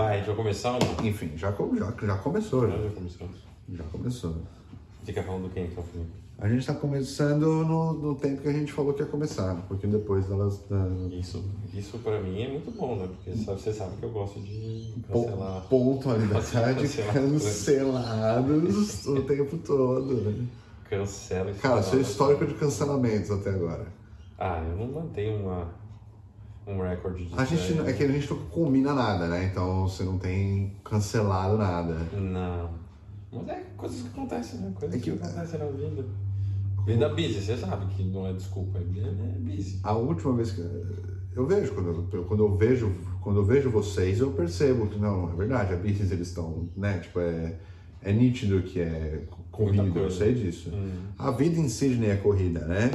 Vai, vai começar ou não? Enfim, já, já, já começou. Já, Já, já começamos. já começou. Fica falando do quem então, Felipe? A gente tá começando no, no tempo que a gente falou que ia começar, um pouquinho depois delas. Da, Isso, isso pra mim é muito bom, né? Porque sabe, você sabe que eu gosto de cancelar. pontualidade cancelados o tempo todo. né? Cancela isso. Cara, seu histórico de cancelamentos até agora. Ah, eu não mantenho uma, um recorde de. A gente, é que a gente não combina nada, né? Então você não tem cancelado nada. Não. Mas é coisas que acontecem, né? Coisas É que- que, acontecem na vida. Vida busy, você sabe que não é desculpa, é é busy. A última vez que eu vejo quando eu, quando eu vejo quando eu vejo vocês eu percebo que não é verdade a business eles estão né tipo é é nítido que é corrida eu sei disso Hum. a vida em Sydney é corrida né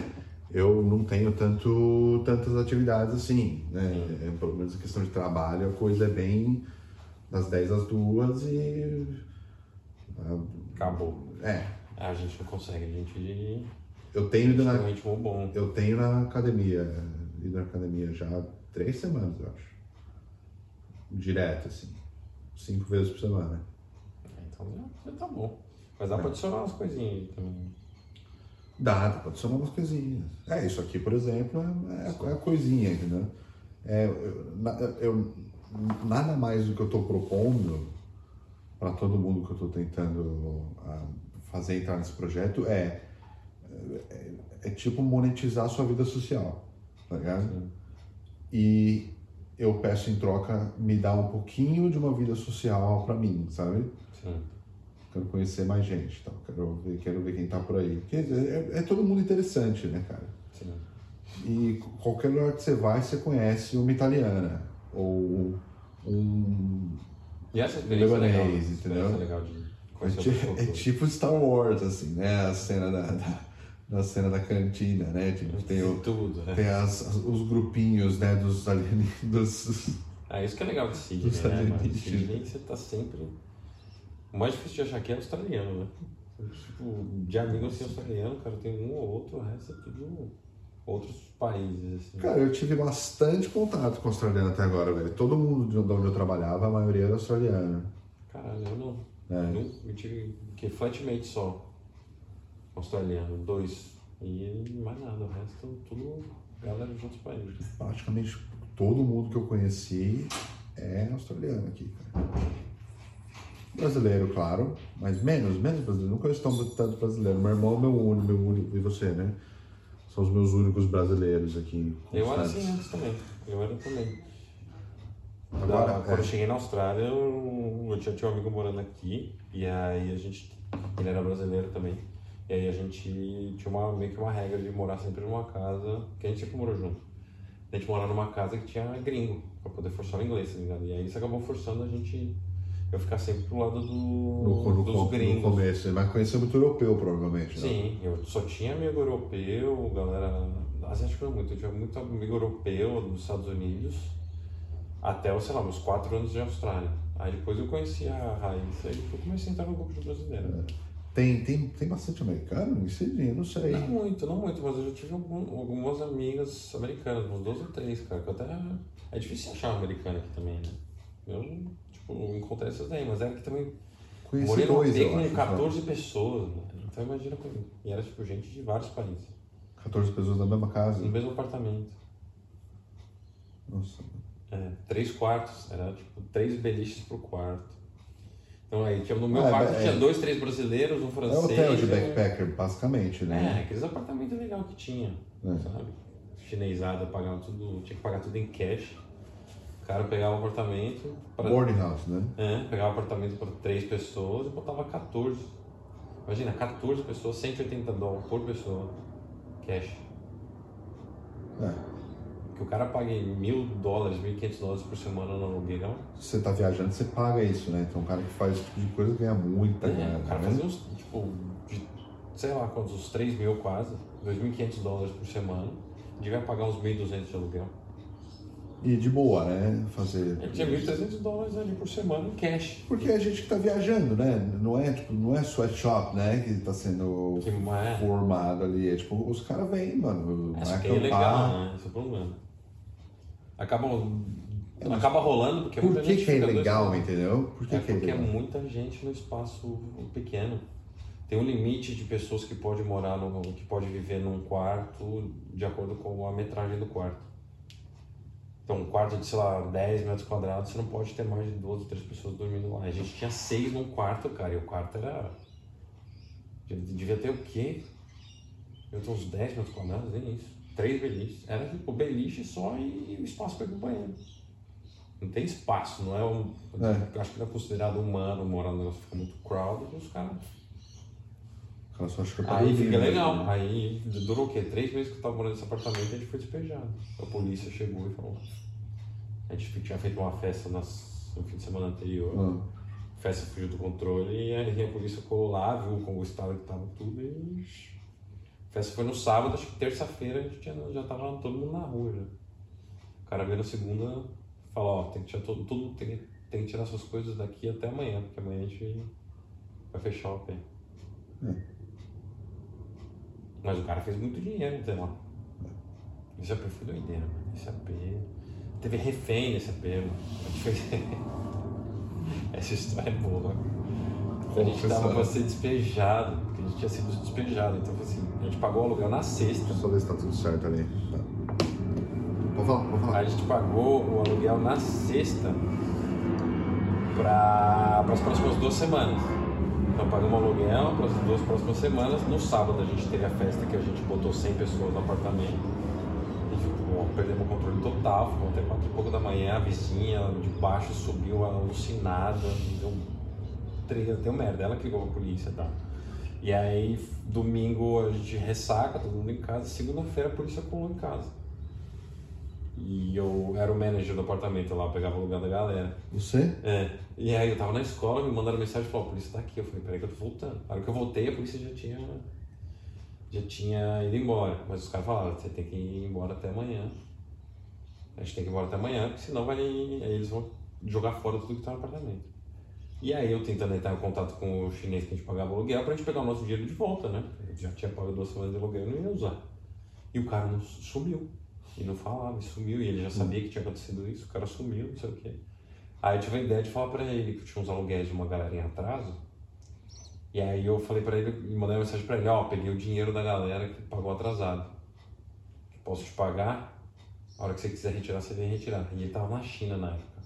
eu não tenho tanto tantas atividades assim né É, pelo menos a questão de trabalho a coisa é bem das 10 às 2 e Acabou. é A gente não consegue, a gente. eu tenho ido na bom. eu tenho na academia ido na academia já há três semanas eu acho direto assim cinco vezes por semana Então já, já tá bom. Mas dá pra adicionar umas coisinhas aí também. Dá, dá pra adicionar umas coisinhas. É, isso aqui, por exemplo, é, é a coisinha, entendeu? É, eu, eu- nada mais do que eu tô propondo para todo mundo que eu tô tentando ah, fazer entrar nesse projeto é, é, é tipo monetizar a sua vida social, tá ligado? Sim. E eu peço em troca, me dá um pouquinho de uma vida social para mim, sabe? Sim. Quero conhecer mais gente, então. quero, ver, quero ver quem tá por aí. Porque é, é todo mundo interessante, né, cara? Sim. E qualquer lugar que você vai, você conhece uma italiana ou um. E essa experiência é experiência entendeu? legal de É, é tipo Star Wars, assim, né? A cena da, da, da cena da cantina, né? Tipo, tem, o, tudo, né? tem as, as- os grupinhos, né, dos alienígenas. Ah, isso que é legal de Dos né? alienígenas. Sydney você tá sempre. O mais difícil de achar aqui é australiano, né? Tipo, de amigo assim australiano, cara, tem um ou outro, o resto é tudo outros países, assim. Cara, eu tive bastante contato com australiano até agora, velho. Todo mundo de onde eu trabalhava, a maioria era australiana. Caralho, eu não. É. Eu, eu tive que flatmate só. Australiano, dois. E mais nada, o resto tudo galera de outros países. praticamente todo mundo que eu conheci é australiano aqui, cara. Brasileiro, claro, mas menos, menos brasileiro. Conheço tão- tanto brasileiro. Meu irmão é meu único, meu único, e você, né? São os meus únicos brasileiros aqui. Eu era assim antes também. Eu era também. Agora, Da- quando é. eu cheguei na Austrália, eu, eu tinha, tinha um amigo morando aqui, e aí a gente. Ele era brasileiro também. E aí a gente tinha uma, meio que uma regra de morar sempre numa casa, que a gente sempre morou junto. A gente morava numa casa que tinha gringo, pra poder forçar o inglês, tá ligado? E aí isso acabou forçando a gente. Eu ficar sempre pro lado do, No, no, dos no gringos. começo, mas conheceu muito europeu, provavelmente. né? Sim, eu só tinha amigo europeu, galera. Asiático não muito, eu tinha muito amigo europeu dos Estados Unidos, até, sei lá, meus quatro anos de Austrália. Aí depois eu conheci a Raíssa e eu comecei a entrar no grupo de brasileiro. Tem, tem, tem bastante americano Sydney? Eu não sei. Não muito, não muito, mas eu já tive algum- algumas amigas americanas, uns dois ou três, cara, que até. É difícil achar uma americana aqui também, né? Eu, tipo, encontrei essas daí, mas era que também. Conheci Morei num dois, eu com acho. 14 pessoas, né? Então imagina comigo. E era tipo gente de vários países. 14 pessoas na mesma casa. No mesmo apartamento. Nossa. É, três quartos, era tipo três beliches pro quarto. Então aí tinha no meu Ah, quarto é- tinha dois, três brasileiros, um É francês. hotel de um- backpacker, basicamente, É, né? aqueles apartamentos legais que tinha, É. sabe? Chinesada, pagava tudo, tinha que pagar tudo em cash. O cara pegava o apartamento, pra, Boarding house, né? é, pegava o apartamento para três pessoas e botava 14. Imagina, 14 pessoas, 180 dólares por pessoa, cash. É. Que o cara pague mil dólares, 1.500 dólares por semana no aluguel. Se você tá viajando, você paga isso, né? Então, um cara que faz esse tipo de coisa ganha muita É, grana. o cara né? fazia uns, tipo, de, sei lá quantos, uns 3 mil quase, 2.500 dólares por semana. Devia pagar uns 1.200 de aluguel. E de boa, né? Fazer. Ele tinha 1.300 dólares ali por semana em cash. Porque a gente que tá viajando, né? Não é, tipo, não é sweatshop, né? Que tá sendo Que é. formado ali. É tipo, os caras vêm, mano. É, só que é ilegal, né? Esse é o problema. Acabam Acaba rolando porque Por muita que, gente que é fica dois entendeu? Por que, É que é porque é muita gente no espaço pequeno. Tem um limite de pessoas que pode morar no, que pode viver num quarto de acordo com a metragem do quarto. Então, um quarto de, sei lá, 10 metros quadrados, você não pode ter mais de duas ou três pessoas dormindo lá. A gente tinha seis num quarto, cara, e o quarto era. Devia ter o quê? Devia ter uns 10 metros quadrados, nem isso. Três beliches. Era tipo beliche só e o espaço para ir pro banheiro. Não tem espaço, não é um. É. Eu acho que não é considerado humano morar no negócio, fica muito crowded, os caras. Cara só acha que Aí fica né? legal. Aí durou o quê? Três meses que eu tava morando nesse apartamento e a gente foi despejado. A polícia chegou e falou. A gente tinha feito uma festa nas- no fim de semana anterior. Ah, festa fugiu do controle e aí a polícia colou lá, viu como o estado que tava tudo e. A festa foi no sábado, acho que terça-feira a gente tinha, já tava todo mundo na rua já. O cara veio na segunda e falou, ó, tem que tirar todo, tudo, tem, tem que tirar suas coisas daqui até amanhã, porque amanhã a gente vai fechar o pé. É. Mas o cara fez muito dinheiro, sei lá. Esse AP foi doideira, mano. Esse AP. Teve refém nesse AP, mano. A gente fez. Essa história é boa. A gente tava pra ser despejado, porque a gente tinha sido despejado. Então, assim, a gente pagou o aluguel na sexta. Deixa eu só ver se tá tudo certo ali. Tá. Pode falar, pode falar. A gente pagou o aluguel na sexta para as próximas duas semanas. Então pagamos aluguel para as duas próximas semanas. No sábado a gente teve a festa que a gente botou 100 pessoas no apartamento. E ficou, perdemos o controle total, ficou até quatro e pouco da manhã, a vizinha de baixo subiu alucinada, deu, tre- deu merda, ela que ligou pra polícia e tal. E aí, domingo a gente ressaca, todo mundo em casa, segunda-feira a polícia colou em casa. E eu era o manager do apartamento lá, eu pegava o lugar da galera. Você? É. E aí eu tava na escola, me mandaram mensagem e falaram, a polícia tá aqui. Eu falei, peraí que eu tô voltando. Na hora que eu voltei, a polícia já tinha. Já tinha ido embora. Mas os caras falaram, você tem que ir embora até amanhã. A gente tem que ir embora até amanhã, porque senão vai. Aí eles vão jogar fora tudo que tá no apartamento. E aí eu tentando entrar em contato com o chinês que a gente pagava o aluguel pra gente pegar o nosso dinheiro de volta, né? Eu já tinha pago duas semanas de aluguel e não ia usar. E o cara não sumiu. E não falava, e sumiu. E ele já sabia que tinha acontecido isso, o cara sumiu, não sei o quê. Aí eu tive a ideia de falar pra ele que tinha uns aluguéis de uma galera em atraso. E aí eu falei pra ele, mandei uma mensagem pra ele, ó, peguei o dinheiro da galera que pagou atrasado. Posso te pagar? A hora que você quiser retirar, você vem retirar. E ele tava na China na época.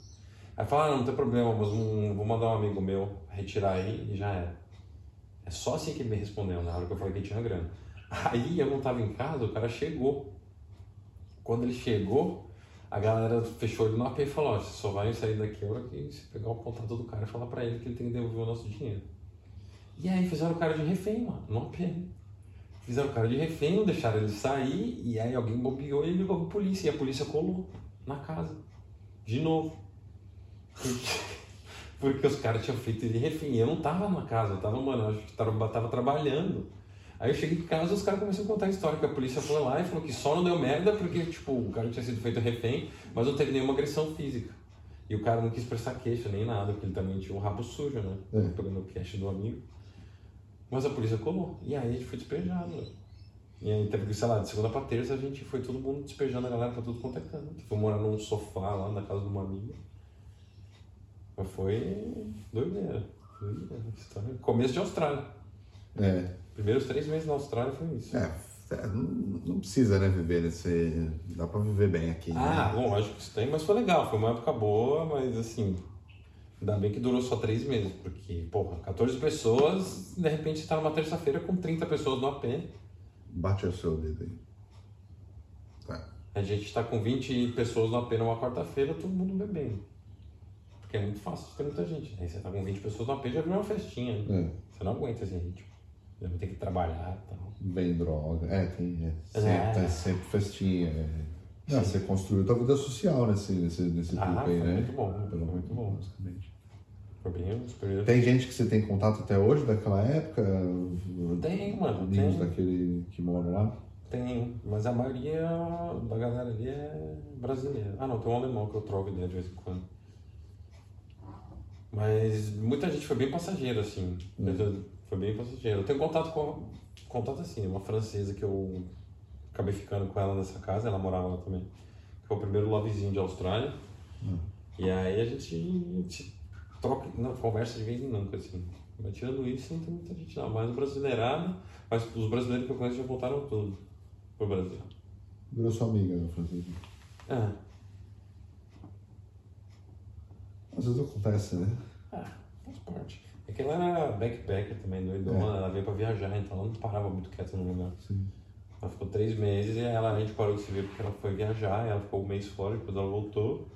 Aí fala, ah, não, tem problema, mas um- vou mandar um amigo meu retirar aí e já era. É só assim que ele me respondeu, na hora que eu falei que tinha grana. Aí eu não tava em casa, o cara chegou. Quando ele chegou, a galera fechou ele no AP e falou, ó, só vai sair daqui a hora que você pegar o contato do cara e falar pra ele que ele tem que devolver o nosso dinheiro. E aí fizeram o cara de refém, mano, no AP. Fizeram o cara de refém, não deixaram ele sair, e aí alguém bobeou e ele ligou pra polícia, e a polícia colou na casa. De novo. Porque, os caras tinham feito ele refém. Eu não tava na casa, eu tava, mano, acho que tava, tava trabalhando. Aí eu cheguei em casa e os caras começaram a contar a história que a polícia foi lá e falou que só não deu merda porque, tipo, o cara tinha sido feito refém, mas não teve nenhuma agressão física. E o cara não quis prestar queixa nem nada, porque ele também tinha um rabo sujo, né? É. Pegando o cash do amigo. Mas a polícia colou. E aí a gente foi despejado, né? E aí teve que, sei lá, de segunda pra terça a gente foi todo mundo despejando a galera pra tudo quanto é canto. Foi morar num sofá lá na casa de uma amiga. Mas foi doideira. doideira. História- Começo de Austrália. É. Primeiros três meses na Austrália foi isso. É, é, não, precisa, né, viver nesse. Dá pra viver bem aqui. Ah, né? bom, lógico que isso tem, mas foi legal. Foi uma época boa, mas assim. Ainda bem que durou só três meses, porque, porra, 14 pessoas, de repente você tá numa terça-feira com 30 pessoas no AP. Bate o seu dedo aí. Tá. A gente tá com 20 pessoas no AP numa quarta-feira, todo mundo bebendo. Porque é muito fácil ter muita gente. Aí você tá com 20 pessoas no AP, já virou uma festinha. né? É. Você não aguenta esse ritmo. Já vai ter que trabalhar e tal. Bem droga. É, tem. É, sempre, É. é sempre festinha. É. Não, você construiu tua vida social nesse, nesse, nesse Ah, truque aí, né? muito bom, Pelo foi muito bom. basicamente. Foi bem. Tem gente que você tem contato até hoje daquela época? Tem, mano, Amigos tem. daquele que moram lá? Tem, mas a maioria da galera ali é brasileira. Ah, não, tem um alemão que eu troco ideia de vez em quando. Mas muita gente foi bem passageiro, assim. Foi bem passageiro. Eu tenho contato com. Contato assim, uma francesa que eu acabei ficando com ela nessa casa, ela morava lá também. Foi o primeiro lovezinho de Austrália. E aí a gente, a gente troca, não, conversa de vez em nunca, assim. Mas tirando isso, não tem muita gente não. Mas brasileirada, mas os brasileiros que eu conheço já voltaram tudo pro Brasil. Virou sua amiga, né, Francisco? É. Às vezes acontece, né? Ah, faz parte. É que ela era backpacker também, doidona, ela veio pra viajar, então ela não parava muito quieta no lugar. Sim. Ela ficou três meses e ela, a gente parou de se ver porque ela foi viajar, ela ficou um mês fora, depois ela voltou.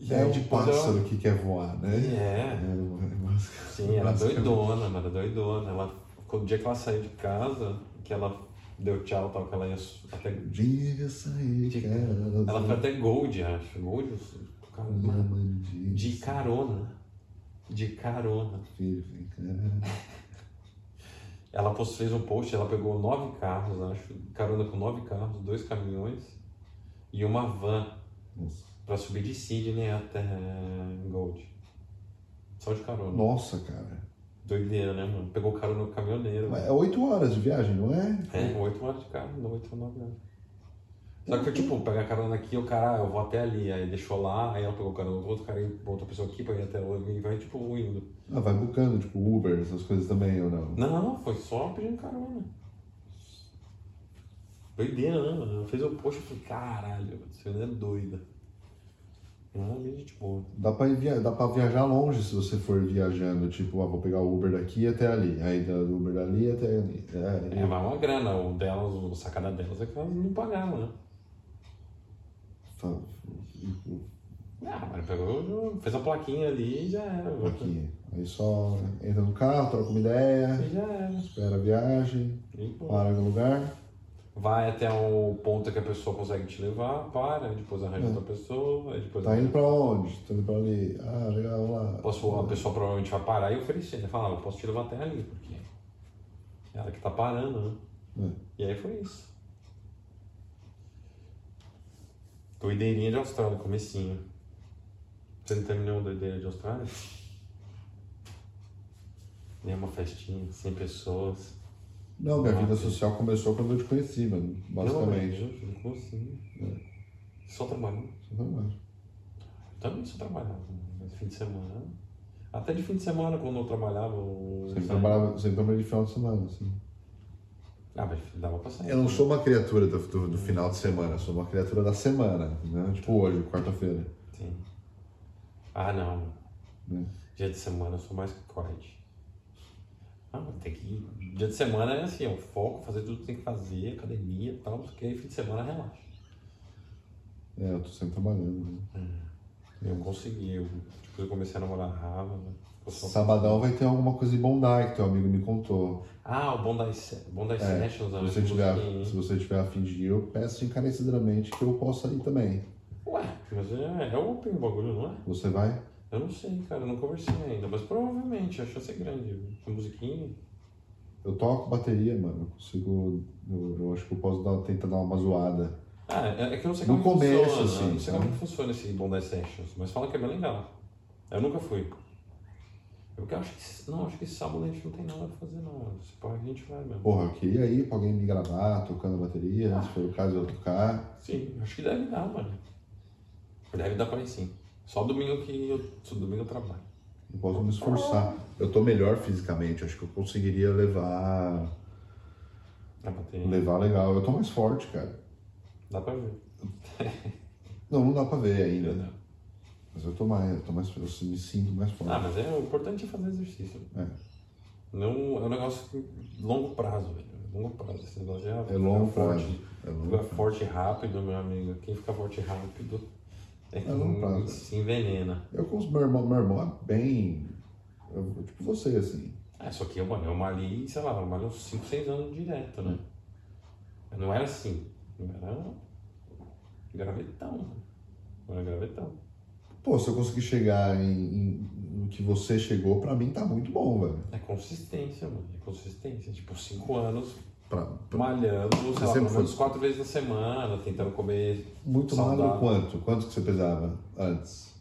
E É um depois pássaro ela... que quer voar, né? É. É, Sim, era basicamente. doidona, mas era doidona. Ela, o dia que ela saiu de casa, que ela deu tchau tal, que ela ia até. Diga sair, De- cara. Ela foi até Gold, acho. Gold, cara, de carona. De carona. Filho, cá. Ela fez um post, ela pegou nove carros, acho, carona com nove carros, dois caminhões e uma van pra subir de Sydney até Gold. Só de carona. Nossa, cara. Doideira, né, mano? Pegou carona com caminhoneiro. É oito horas de viagem, não é? É, oito horas de carro, não, oito ou nove horas. Só que, tipo, pegar carona aqui, o cara, eu vou até ali, aí deixou lá, aí ela pegou carona com outro cara e outra pessoa aqui pra ir até lá, e vai, tipo, indo. Ah, vai bucando, tipo Uber, essas coisas também, ou não? Não, foi só pedindo carona. Doideira, né, mano? Fez o post e falei, caralho, você não é doida. Não, é gente boa. Dá pra, via... Dá pra viajar longe se você for viajando, tipo, ah, vou pegar o Uber daqui até ali, aí do Uber dali até ali. É, vai uma grana, o delas, o sacada delas é que elas não pagavam, né? Fa- Ah, mas pegou, fez a plaquinha ali e já era. Aí só entra no carro, troca uma ideia, E já era. espera a viagem, E, para no lugar. Vai até o ponto que a pessoa consegue te levar, para, depois arranja outra pessoa, depois Tá indo pra onde? Tá indo pra ali. Ah, legal, lá. posso, a pessoa provavelmente vai parar e oferecer, né? Falar, eu posso te levar até ali, porque é ela que tá parando, né? É. E aí foi isso. Doideirinha de Austrália, comecinho. Você não nenhuma doideira de Austrália? Nenhuma festinha, 100 pessoas. Não, minha vida social começou quando eu te conheci, mano. Basicamente. Não, mas como assim? Só trabalhando. Só trabalho. Também só trabalhava, mas fim de semana. Até de fim de semana, quando eu trabalhava. eu Sempre trabalhava, sempre trabalhei de final de semana, assim. Ah, mas dava pra sair. Eu não sou uma criatura do, do, do final de semana, eu sou uma criatura da semana, né? Tipo hoje, quarta-feira. Sim. Ah, não. Né? Dia de semana eu sou mais quiet. Ah, mas tem que ir. Dia de semana é assim, é o foco, fazer tudo que tem que fazer, academia e tal, não sei o que, aí fim de semana relaxa. É, eu tô sempre trabalhando, né? Eu consegui, eu, tipo, eu comecei a namorar a Rava, né? Sabadão vai ter alguma coisa em Bondi que teu amigo me contou. Ah, o Bondi, Bondi É, Sessions, Se você, tiver, consegui. se você tiver a fim de ir, eu peço encarecidamente que eu possa ir também. Ué, mas é, é open o bagulho, não é? Você vai? Eu não sei, cara, eu não conversei ainda, mas provavelmente a chance é grande. Tem musiquinha. Eu toco bateria, mano. Eu consigo. Eu, eu acho que eu posso dar, tentar dar uma zoada. Ah, é, é que eu não sei No como que começo, funciona. assim, não sei como sabe? que funciona esse Bondi Sessions, mas falam que é bem legal. Eu nunca fui. Eu acho que. Não, acho que sábado a gente não tem nada pra fazer, não. Se pode, a gente vai mesmo. Porra, eu queria ir pra alguém me gravar, tocando bateria, Ah. se for o caso eu tocar. Sim, acho que deve dar, mano. Deve dar pra ir sim. Só domingo que eu. Só domingo eu trabalho. Eu posso me esforçar. Eu tô melhor fisicamente, acho que eu conseguiria levar. Dá pra ter. levar legal. Eu tô mais forte, cara. Dá pra ver. Não, não dá pra ver ainda. Entendeu? Mas eu tô mais, eu tô mais, eu me sinto mais forte. Ah, mas é o importante é fazer exercício. É. Não, é um negócio longo prazo, velho. Longo prazo. Esse negócio ah, É longo prazo. forte. É longo Fica prazo. forte rápido, meu amigo. Quem fica forte rápido é É longo prazo. se envenena. Eu com os meu irmão, meu irmão é bem. eu- tipo você, assim. É, só que eu, mano, eu malhei, sei lá, eu malhei uns 5, 6 anos direto, né? Eu não era assim. Eu era gravetão. Eu era gravetão. Pô, se eu conseguir chegar em, em- no que você chegou, pra mim tá muito bom, velho. É consistência, mano. É consistência. Tipo, 5 anos Pra, pra- malhando, sei lá, sempre foi- 4 vezes na semana, tentando comer muito magro saudável. quanto? Quanto que você pesava antes?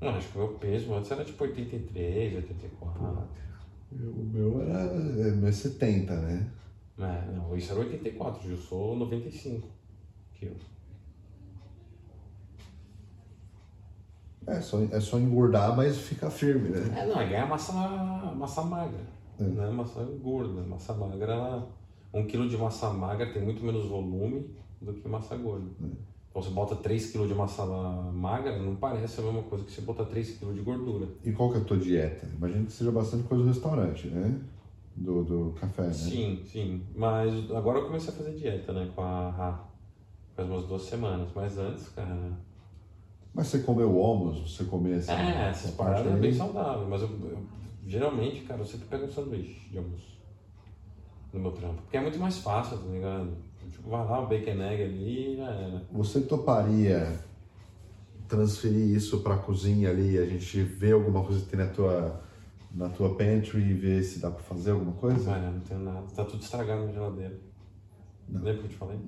Mano, acho que o meu peso antes era tipo 83, 84. O meu era é, é 70, né? É, não, isso era 84, eu sou 95 quilos. É só, é só engordar, mas ficar firme, né? É, não, é ganhar massa, massa magra. É. Né? Massa gorda. Massa magra, ela, um quilo de massa magra tem muito menos volume do que massa gorda. Então você bota 3 kg de massa magra, não parece a mesma coisa que você botar 3 kg de gordura. E qual que é a tua dieta? Imagino que seja bastante coisa do restaurante, né? Do, do café, né? Sim, sim. Mas agora eu comecei a fazer dieta, né? Com a Rá. Faz umas duas semanas. Mas antes, cara. Mas você comeu homus, você comeu essa, É, essa parte é bem saudável. Mas eu, eu- geralmente, cara, eu sempre pego um sanduíche de almoço no meu trampo. Porque é muito mais fácil, tá ligado? Tipo, vai lá, um bacon egg ali já era. Você toparia transferir isso pra cozinha ali, a gente vê alguma coisa que tem na tua, na tua pantry e ver se dá pra fazer alguma coisa? Olha, não tenho nada. Tá tudo estragado na geladeira. Não. Lembra que eu te falei?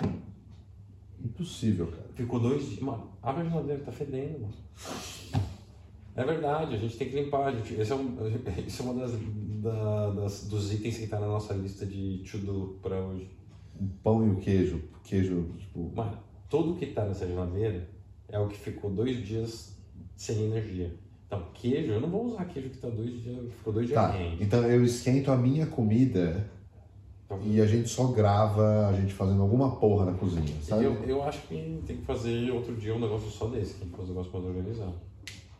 Impossível, cara. Ficou dois dias. Mano, abre a geladeira, tá fedendo, mano. É verdade, a gente tem que limpar. Gente, esse, é um, esse é uma das, da- das- dos itens que tá na nossa lista de to-do pra hoje. Um pão e o queijo. Queijo, tipo. Mano, tudo que tá nessa geladeira é o que ficou dois dias sem energia. Então, queijo, eu não vou usar queijo que tá dois dias, ficou dois dias Tá, quente. então eu esquento a minha comida e a gente só grava a gente fazendo alguma porra na cozinha, sabe? eu, eu acho que tem que fazer outro dia um negócio só desse, tem que fazer um negócio mais organizado.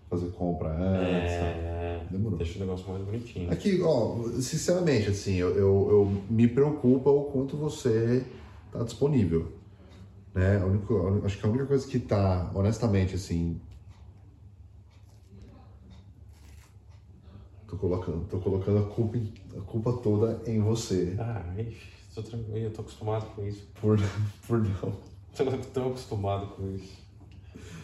Fazer compra antes. sabe? É, Demorou. deixa o negócio mais bonitinho. Aqui, ó, sinceramente, assim, eu, eu, eu me preocupa o quanto você tá disponível. Né? A única- acho que a única coisa que tá, honestamente, assim. Tô colocando, tô colocando a culpa, em- a culpa toda em você. Ah, tô tranquilo, eu tô acostumado com isso. Por, por não. Tô tão acostumado com isso.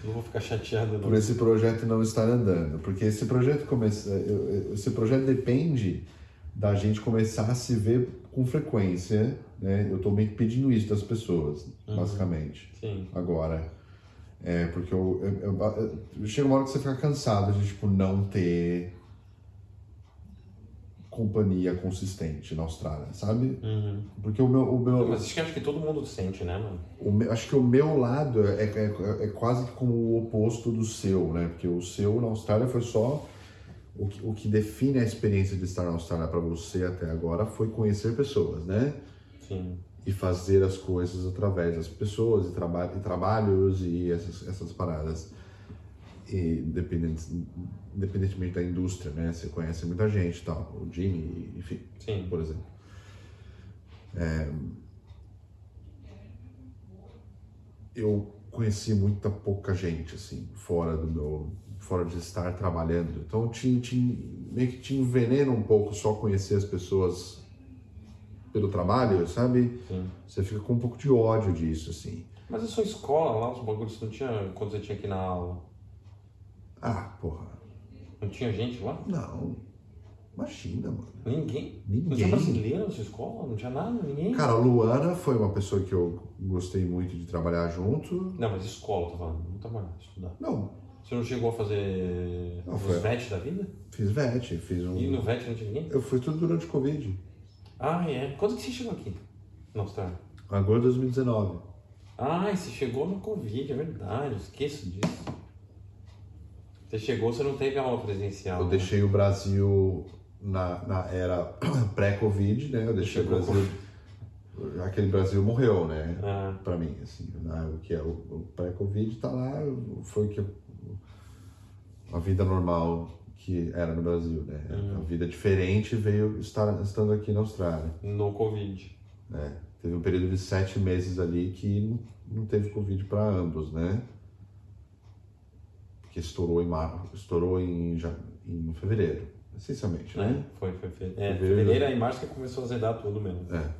Não vou ficar chateado, não. por esse projeto não estar andando. Porque esse projeto começa, esse projeto depende da gente começar a se ver com frequência, né? Eu tô meio que pedindo isso das pessoas, basicamente. Sim. Agora, é porque eu, eu, eu- eu- chega uma hora que você fica cansado de tipo não ter companhia consistente na Austrália, sabe? Uhum. Porque o meu, o meu, Mas acho que, acho que todo mundo sente, né, mano? o meu- acho que o meu lado é, é, é quase que como o oposto do seu, né? Porque o seu na Austrália foi só o que, o que define a experiência de estar na Austrália para você até agora foi conhecer pessoas, né? Sim. E fazer as coisas através das pessoas e, traba e trabalhos e essas, essas paradas. E dependente, independentemente da indústria, né? Você conhece muita gente tal. O Jimmy, enfim, Sim. por exemplo. É, eu conheci muita pouca gente, assim, fora do meu. fora de estar trabalhando. Então te, te, meio que te envenena um pouco só conhecer as pessoas pelo trabalho, sabe? Sim. Você fica com um pouco de ódio disso, assim. Mas a sua escola lá, os bagulhos, não tinha. Quando você tinha aqui na aula, Ah, porra. não tinha gente lá? Não. Imagina, mano. Ninguém? Não Ninguém. tinha brasileiro na sua escola? Não tinha nada? Ninguém? Cara, a Luana foi uma pessoa que eu gostei muito de trabalhar junto. Não, mas escola, tô falando. Não trabalhar, estudar. Não, Você não chegou a fazer Não, os foi. VET da vida? fiz VET, fiz um. E no VET não tinha ninguém? Eu fui tudo durante o Covid. Ah, é. Quando que você chegou aqui? Na Austrália? Agora 2019. Ah, você chegou no Covid, é verdade. eu Esqueço disso. Você chegou, você não teve aula presencial. Eu né? deixei o Brasil na, na era pré-Covid, né? Eu deixei o Chegou Brasil. Aquele Brasil morreu, né? Ah, Pra mim, assim. né? O que é o, o pré-Covid tá lá, foi o que. A vida normal que era no Brasil, né? A vida diferente veio estar, estando aqui na Austrália. no Covid. né? Teve um período de sete meses ali que não, não teve Covid para ambos, né? Porque estourou em, mar... estourou em, em fevereiro, essencialmente, né? né? Foi, foi, foi. É, Fevereiro. fevereiro e março que começou a azedar tudo mesmo. É.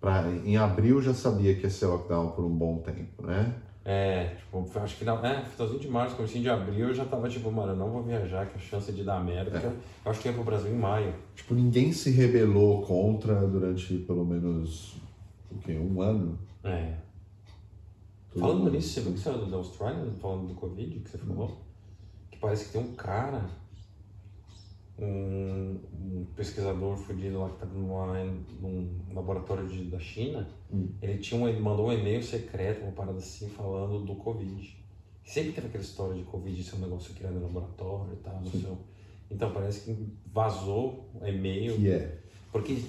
Pra, em abril já sabia que ia ser lockdown por um bom tempo, né? É, tipo, acho que na, é, finalzinho de março, comecinho de abril, eu já tava tipo, mano, eu não vou viajar, que a chance de dar merda. Eu, eu acho que ia pro Brasil em maio. Tipo, ninguém se rebelou contra durante pelo menos, o quê? Um ano? É. Falando nisso, você viu que saiu da Austrália, falando do Covid, que você falou? Que parece que tem um cara, um, um pesquisador fudido lá que tá numa, num laboratório de, da China, Hum. ele tinha um, ele mandou um e-mail secreto, uma parada assim, falando do Covid. Sempre teve aquela história de Covid ser um negócio criado no laboratório e tal, no seu. Então parece que vazou e-mail. Que é. Porque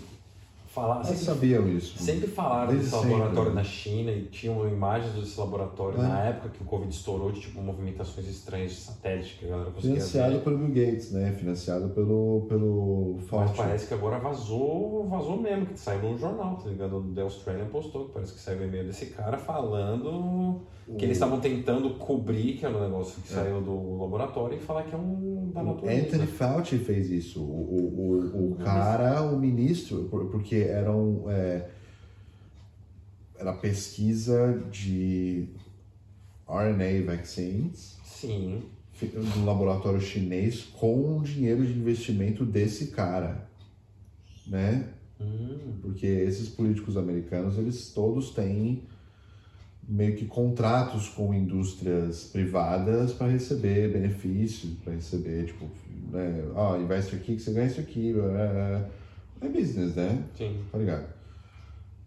falar. Vocês Sempre, sabiam isso? sempre falaram Desde desse sempre, laboratório né? na China e tinham imagens desse laboratório É. na época que o Covid estourou, de tipo movimentações estranhas de satélite que a galera conseguia Financiado ver. pelo Bill Gates, né? Financiado pelo, pelo Mas Fauci. parece que agora vazou, vazou mesmo, que saiu no jornal, tá ligado? O The Australian postou, que parece que saiu o e-mail desse cara falando que eles estavam tentando cobrir que era um negócio que É. saiu do laboratório e falar que é um da natureza. Anthony Fauci fez isso. O, o, o, o cara, o ministro, por- porque eram. É, era pesquisa de RNA vaccines Sim, no laboratório chinês com o dinheiro de investimento desse cara. Né? Hum, Porque esses políticos americanos, eles todos têm meio que contratos com indústrias privadas para receber benefícios, para receber, tipo, né, ó, investe aqui que você ganha isso aqui. É, é business, né? sim. Tá ligado?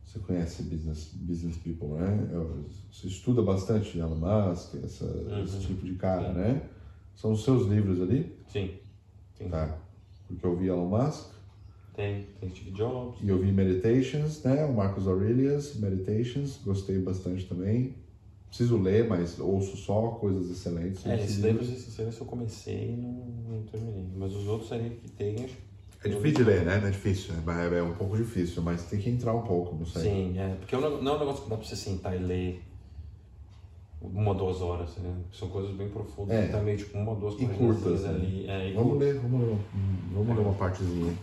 Você conhece business, business people, né? Eu- Você estuda bastante Elon Musk, essa, esse tipo de cara, Sim. né? São os seus livros ali? Sim, sim. Tá. Porque eu vi Elon Musk, Tem, tem Steve Jobs. E eu vi Meditations, né? O Marcus Aurelius, Meditations, gostei bastante também. Preciso ler, mas ouço só coisas excelentes. É, Esse esse livro- daí, pra ser sincero, eu comecei e não, não terminei. Mas os outros ali que tem, acho É difícil de ler, né? Não é difícil, é, é um pouco difícil, mas tem que entrar um pouco, não sei. Sim, é. Porque é não é um negócio que dá pra você sentar e ler uma, duas horas, né? São coisas bem profundas. É. Tá meio tipo uma, duas E páginas curtas, né? ali. É, e Vamos curtas. ler, vamos ler, vamos ler uma partezinha.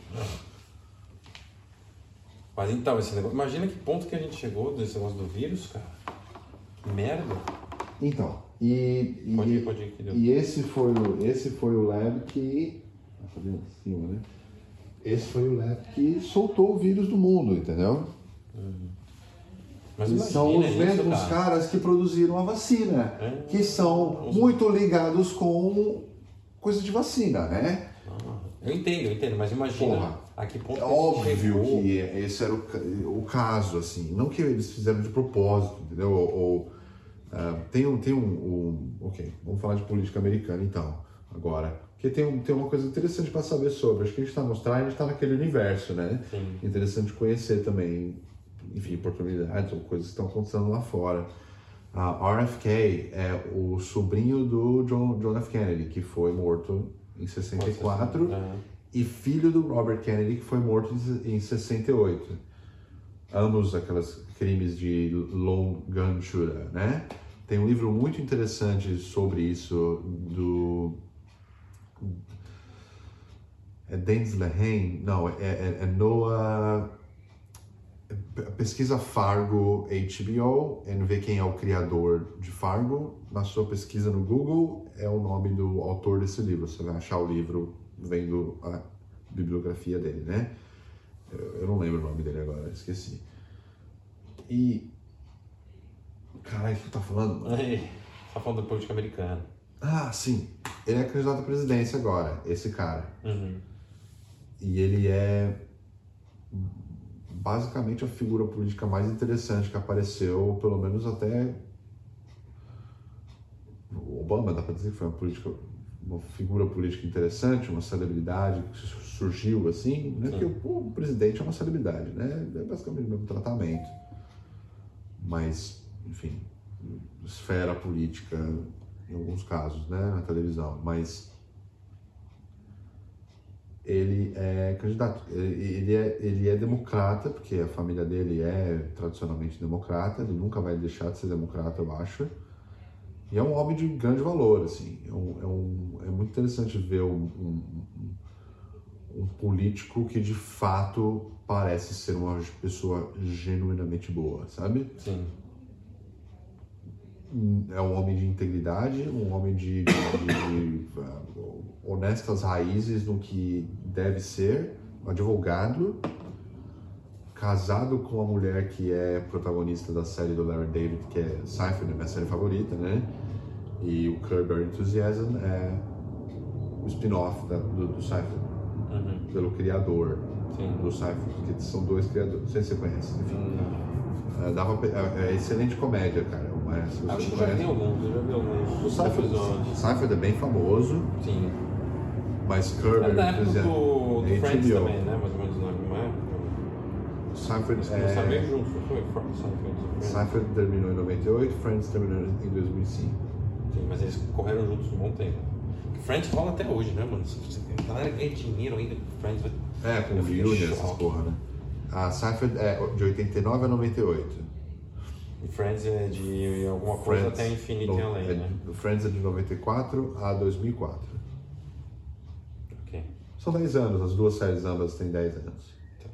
Mas então, esse negócio. Imagina que ponto que a gente chegou desse negócio do vírus, cara. Que merda. Então, e, e, Pode ir, pode e esse, foi o, esse foi o lab que. Tá fazendo cima, né? Esse foi o lab que soltou o vírus do mundo, entendeu? Mas Eles são os imagina mesmos cara. caras que produziram a vacina, É. que são muito ligados com coisa de vacina, né? Ah, eu entendo, eu entendo, mas imagina Porra. a que ponto É óbvio chegou. que esse era o, o caso, assim. Não que eles fizeram de propósito, entendeu? Ou, ou, ah, tem um, tem um, um- Ok, vamos falar de política americana então, agora. Porque tem, tem uma coisa interessante para saber sobre. Acho que a gente está mostrando, a gente está naquele universo, né? Sim. Interessante conhecer também, enfim, oportunidades ou coisas que estão acontecendo lá fora. A RFK é o sobrinho do John, John F. Kennedy, que foi morto em 64 É. e filho do Robert Kennedy, que foi morto em 68. Ambos aqueles crimes de long gun shooter, né? Tem um livro muito interessante sobre isso do é Dennis Lehane, não, é, é, é Noah é pesquisa Fargo HBO e ver quem é o criador de Fargo. Na sua pesquisa no Google é o nome do autor desse livro. Você vai achar o livro vendo a bibliografia dele, né? Eu não lembro o nome dele agora, esqueci. E. Caralho, o que tu tá falando? Aí, tá falando da política americana. Ah, sim. Ele é candidato à presidência agora, esse cara. Uhum. E ele é basicamente a figura política mais interessante que apareceu, pelo menos até o Obama, dá para dizer que foi uma política uma figura política interessante, uma celebridade que surgiu assim, né? Porque o presidente é uma celebridade, né? É basicamente o mesmo tratamento. Mas, enfim, esfera política em alguns casos, né, na televisão, mas ele é candidato, ele é, ele é democrata, porque a família dele é tradicionalmente democrata, ele nunca vai deixar de ser democrata, eu acho. E é um homem de grande valor, assim. É, um, é, um, é muito interessante ver um, um- um político que de fato parece ser uma pessoa genuinamente boa, sabe? Sim. É um homem de integridade, um homem de, de- de- de, uh, honestas raízes no que deve ser, um advogado, casado com uma mulher que é protagonista da série do Larry David, que é Seinfeld, minha série favorita, né? E o Curb Your Enthusiasm é o spin-off do, do Seinfeld, Uhum. pelo criador Sim. do Seinfeld, que são dois criadores, não sei se você conhece, enfim. Hum, É, dava, é, é excelente comédia, cara. Né? Se Acho você que já vi conhece. alguns, eu já vi alguns O. Seinfeld é bem famoso, Sim. mas É Curb, da época do, do Friends HBO. também, né? Mais ou menos na mesma época. Começaram meio é, juntos, não foi? Seinfeld terminou em 98, Friends terminou em 2005. Sim, mas eles correram juntos um bom tempo. Friends rola até hoje, né, mano? A galera ganha dinheiro ainda com Friends. vai- É, com em essas porra, né? A Seinfeld é de 89 a 98. E Friends é de alguma coisa até infinito e no- além, é, né? o Friends é de 94 a 2004. Ok. São 10 anos, as duas séries ambas têm 10 anos. Tá.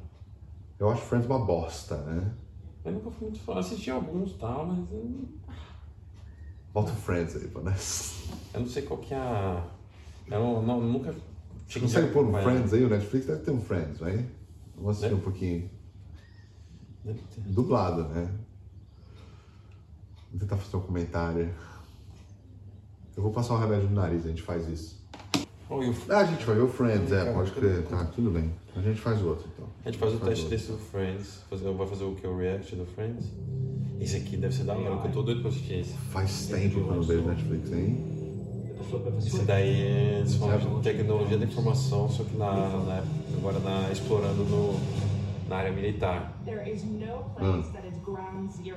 Eu acho Friends uma bosta, né? Eu nunca fui muito fã, assisti alguns e tal, mas Bota o Friends aí, pra eu não sei qual que é a. Eu não, não- nunca cheguei Consegue pôr acompanhar. Friends aí? O Netflix deve ter um Friends, vai? Vamos assistir Deve. um pouquinho. Deve ter. Dublado, né? Vou tentar fazer um comentário. Eu vou passar um remédio no nariz, a gente faz isso. O- Ah, a gente vai ver o Friends, é, pode crer. Tá, tudo bem. A gente faz o outro, então. A gente faz o teste outro. desse do Friends. Fazer, vai fazer o que? O react do Friends? Esse aqui deve ser da hora, que eu tô doido pra assistir esse. Faz tempo que eu não vejo Netflix, hein? Esse daí de tecnologia da informação, só que na, na- agora na, explorando no, na área militar. There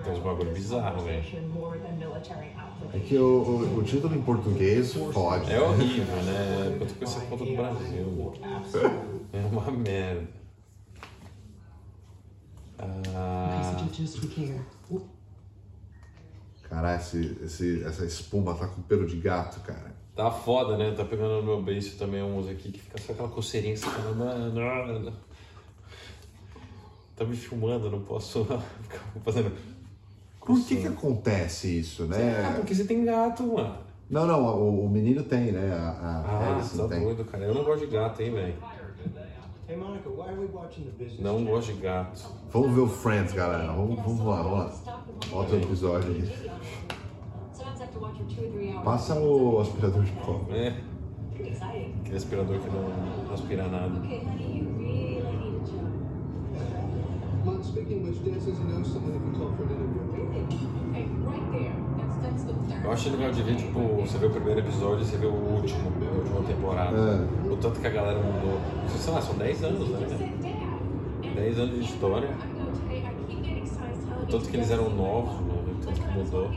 Tem uns bagulho bizarro, military É que o, o, o título em português fode. É horrível, né? Eu tô com essa conta do Brasil. É uma merda. Ah. Caralho, esse, esse, essa espuma tá com pelo de gato, cara. tá foda, né? Tá pegando no meu beijo também uns aqui que fica só aquela coceirinha que você mano. Tá me filmando, não posso ficar fazendo. Por que que acontece isso, Ah, né? porque você tem gato, mano. Não, não, o, o menino tem, né? A, a Ah, Alison tá tem. doido, cara. Eu não gosto de gato, hein, velho. Hey Monica, why are we watching the business? Não gosto de gato. Vamos ver o Friends, galera. Vamos, vamos lá, vamos lá. Outro episódio hours. Passa o aspirador de pó. É, aquele aspirador que não, não aspira nada. Okay, honey, you Well, speaking which, says he knows someone who can call for an interview. Eu acho legal de ver, tipo, você vê o primeiro episódio e você vê o último, a última temporada. É. O tanto que a galera mudou. Sei lá, são 10 anos, né? Just said dad. And 10 anos de história. Know O tanto to que eles eram novos, mano. O tanto que mudou.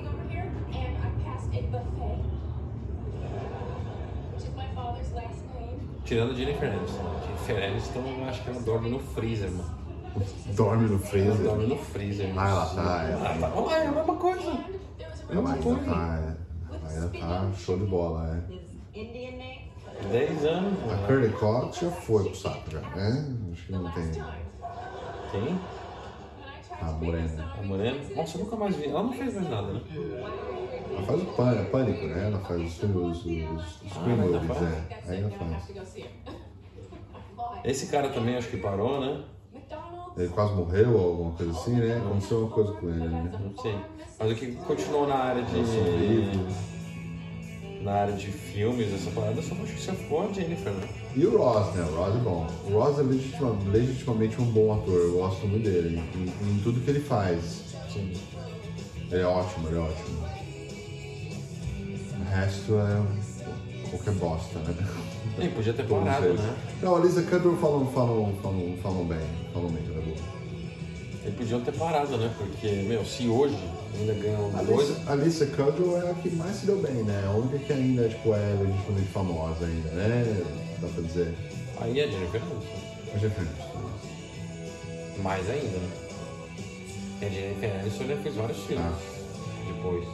Tirando a Jennifer Aniston. Jennifer Aniston, eu acho que ela dorme no freezer, mano. Dorme no Ela freezer. dorme no freezer. Ah, ela tá, é. Ah, tá. Olha, é a mesma coisa. Was a Ela real ainda tá, é. Ainda tá show de bola, é. His Indian name. 10 anos, A mano. Curly Cox já foi pro saco, já, né? Acho que não tem. tried A morena. a Morena? Nossa, eu nunca mais vi. Ela não fez mais nada, né? Ela faz o pânico, pânico né? Ela faz os, os, os, ainda movies, faz? é. I have faz. Esse cara também acho que parou, né? Ele quase morreu ou alguma coisa assim, né? Aconteceu uma coisa com ele, né? Não sei. Mas o que continuou na área de. Na área de filmes, essa parada, só acho que só ficou a Jennifer, né? E o Ross, né? O Ross é bom. O Ross é legitima- legitimamente um bom ator, eu gosto muito dele. Em, em tudo que ele faz. Sim. Ele é ótimo, ele é ótimo. O resto é qualquer bosta, né? Ele podia ter Todos parado, né? Não, a Lisa Kudrow falam, falam, falam, falam bem. Falam bem, ela é boa. Eles podiam ter parado, né? Porque, meu, se hoje ainda ganham A dois. Lisa, a Lisa Kudrow é a que mais se deu bem, né? A única que ainda tipo, é legitimamente famosa ainda, né? Dá pra dizer. Aí a Jennifer Aniston. Mas é Aniston. Mais ainda, né? E a Jennifer Aniston já fez vários filmes Ah. depois.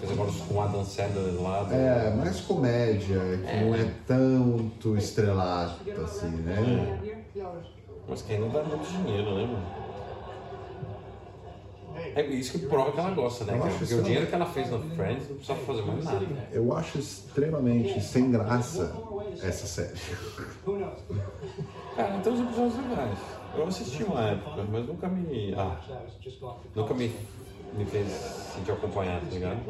Fez agora os com Adam Sandler lá. do- É, mais comédia, que não é tanto estrelata, assim, né? Mas que ainda dá muito dinheiro, né, mano? É isso que prova que ela gosta, né? Porque o dinheiro que ela fez no Friends não precisava fazer mais nada. Eu acho extremamente sem graça essa série. Cara, tem uns episódios legais. Eu assisti uma época, mas nunca me. Ah, nunca me, me fez sentir acompanhado, tá ligado?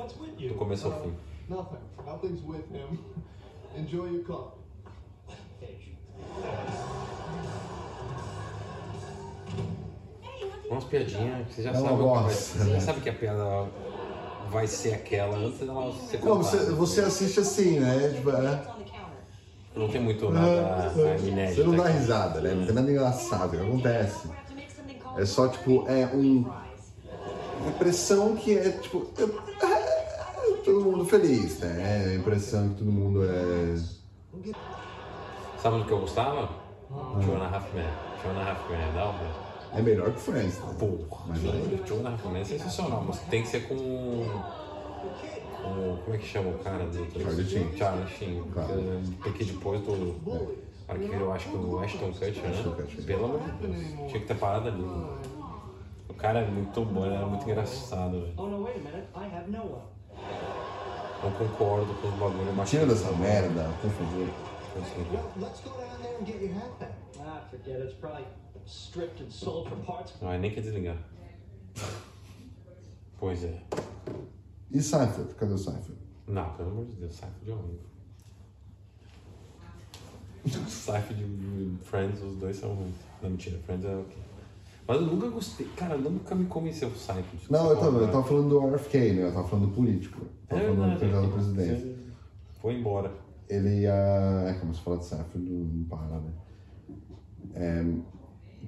Do começo ao fim. Nothing. Nothing's with him. Enjoy your coffee. Umas piadinhas que você já Ela sabe. que vai- gosta, Você né? já sabe que a piada vai ser aquela antes dela ser Não, contada. você, você assiste assim, né? Tipo, é. Não tem muito nada inédito. você não dá aqui. risada, né? Não tem nada engraçado que acontece. É só tipo, é um. Impressão que é tipo. é- todo mundo feliz, né? É a impressão que todo mundo é. Sabe do que eu gostava? Two and a Half Men. Two and a Half Men, não? É melhor que Friends, né? Porra, Mas aí- Two and a Half Men é sensacional, mas tem que ser com. com como é que chama o cara do. Charlie Sheen. Charlie Sheen. Claro. Porque, depois do. Cara que virou, acho que o Ashton Kutcher, Ashton né? Kutcher. Pelo amor de Deus. Tinha que ter parado ali. O cara é muito bom, ele era muito engraçado, velho. Oh no, wait a minute. I have Noah. Não concordo com os bagulhos, mas. Tira dessa merda, por favor. Let's go down there and get your hat back. Forget it. It's probably stripped and sold for parts. Não, é nem quer desligar. Pois é. E Seinfeld? Cadê o Seinfeld? Não, pelo amor de Deus, Seinfeld é horrível. Seinfeld e Friends, os dois são ruins. Não, mentira, Friends é ok. Mas eu nunca gostei, cara, nunca me convenceu o Seinfeld. Não, eu tava, eu tava falando do RFK, né? Eu tava falando do político. Eu É tava falando do candidato à presidência. Foi embora. Ele ia. É, como você fala de Seinfeld, não para, né? É,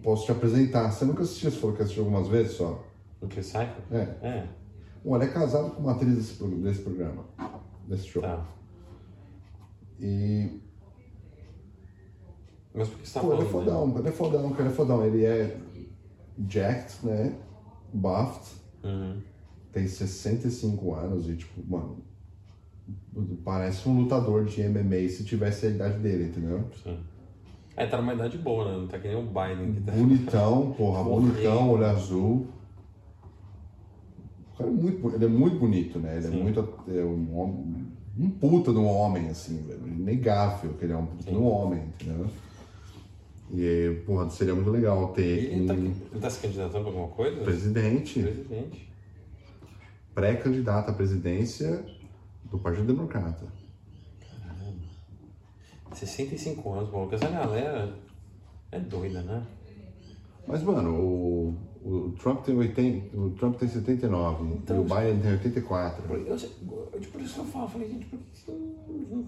posso te apresentar. Você nunca assistiu, você falou que assistiu algumas vezes só? O que, Seinfeld? É. É, Bom, ele é casado com uma atriz desse, desse programa, desse show. tá. E. Mas por que você tá Pô, ele é falando dele? fodão, ele é fodão, cara, ele é fodão. Ele é jacked, né? Buffed, Uhum. tem 65 anos e, tipo, mano. Parece um lutador de MMA se tivesse a idade dele, entendeu? Sim. É, tá numa idade boa, né? Não tá que nem o Biden que tá. Bonitão, porra, bonitão, olho azul. O cara é muito, ele é muito bonito, né? Ele é Sim. muito. É um, um puta de um homem, assim, velho. Inegável que ele é um puta de um homem, entendeu? E, porra, seria muito legal ter Ele tá, um ele tá se candidatando pra alguma coisa? presidente, Presidente. pré-candidato à presidência do Partido Democrata. 65 anos, maluco. Essa galera é doida, né? Mas, mano, o, o Trump tem 80, o Trump tem 79 Então, e o Biden tem 84. Por, eu, sei- eu, por isso que eu falo, falei, gente, por que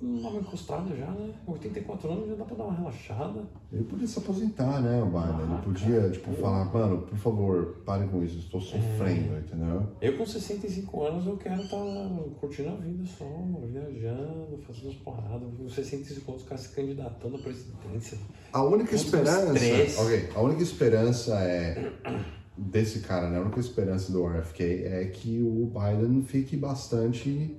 uma encostada já, né? 84 anos já dá pra dar uma relaxada. Ele podia se aposentar, né, o Biden? Ele podia, tipo, falar, mano, por favor, pare com isso, estou sofrendo, entendeu? Eu com 65 anos eu quero estar curtindo a vida só, viajando, fazendo as paradas. Com 65 anos, os caras se candidatando à presidência. A única esperança. estresse. Ok, a única esperança é. Desse cara, né? A única esperança do RFK é que o Biden fique bastante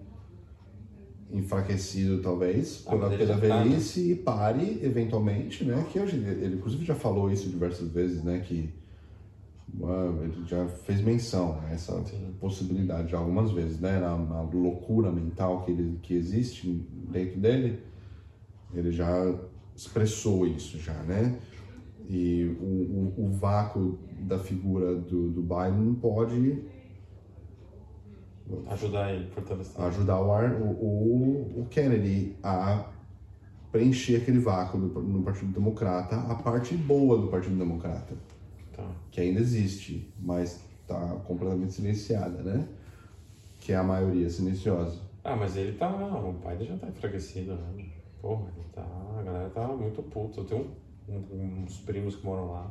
enfraquecido, talvez, Ah, pela, pela tá, né? velhice e pare, eventualmente, né? Que hoje, ele, inclusive, já falou isso diversas vezes, né? Que ah, ele já fez menção a essa possibilidade já algumas vezes, né? Na, na loucura mental que, ele, que existe dentro dele, ele já expressou isso já, né? E o, o, o vácuo da figura do, do Biden pode Ajudar ele, fortalecer. ajudar o, ar- o, o, o Kennedy a preencher aquele vácuo do- no Partido Democrata, a parte boa do Partido Democrata, Tá. que ainda existe, mas está completamente silenciada, né? Que é a maioria silenciosa. Ah, mas ele tá. O pai já tá enfraquecido, né? Porra, ele tá. A galera tá muito puta. Eu tenho um- um- uns primos que moram lá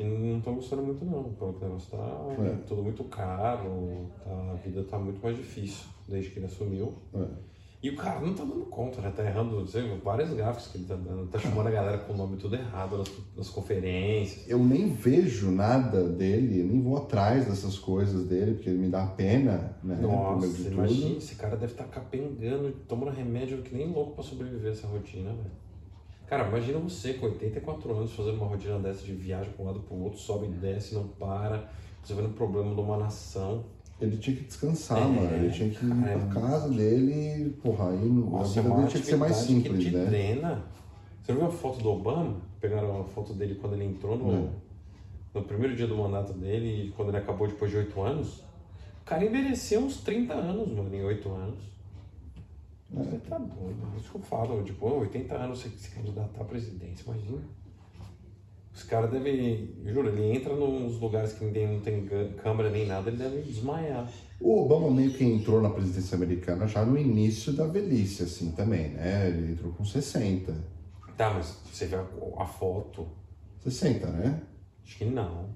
que não estão gostando muito, não. Pelo que o negócio tá É. tudo muito caro, tá, a vida tá muito mais difícil desde que ele assumiu. É. E o cara não tá dando conta, né? Tá errando, sei, várias que ele tá dando. Tá chamando a galera com o nome tudo errado nas, nas conferências. Eu nem vejo nada dele, nem vou atrás dessas coisas dele, porque ele me dá pena, né? Nossa, imagina, esse cara deve estar capengando, tomando remédio que nem louco pra sobreviver essa rotina, velho. Cara, imagina você com 84 anos fazendo uma rotina dessa de viagem pra um lado pro outro, sobe e desce, não para, resolvendo o problema de uma nação. Ele tinha que descansar, É, mano. Ele tinha que ir cara, pra casa dele, porra, aí no- a Nossa, vida é uma dele tinha que ser mais simples, que te né? drena. Você viu a foto do Obama? Pegaram a foto dele quando ele entrou no, Não. no primeiro dia do mandato dele e quando ele acabou depois de 8 anos. O cara envelheceu uns 30 anos, mano, em 8 anos. Você tá doido, é isso que eu falo, tipo, 80 anos você se candidatar à presidência, imagina. Os caras devem. Juro, ele entra nos lugares que ninguém não tem câmera nem nada, ele deve desmaiar. O Obama meio que entrou na presidência americana já no início da velhice, assim, também, né? Ele entrou com 60. Tá, mas você vê a, a foto. 60, né? Acho que não.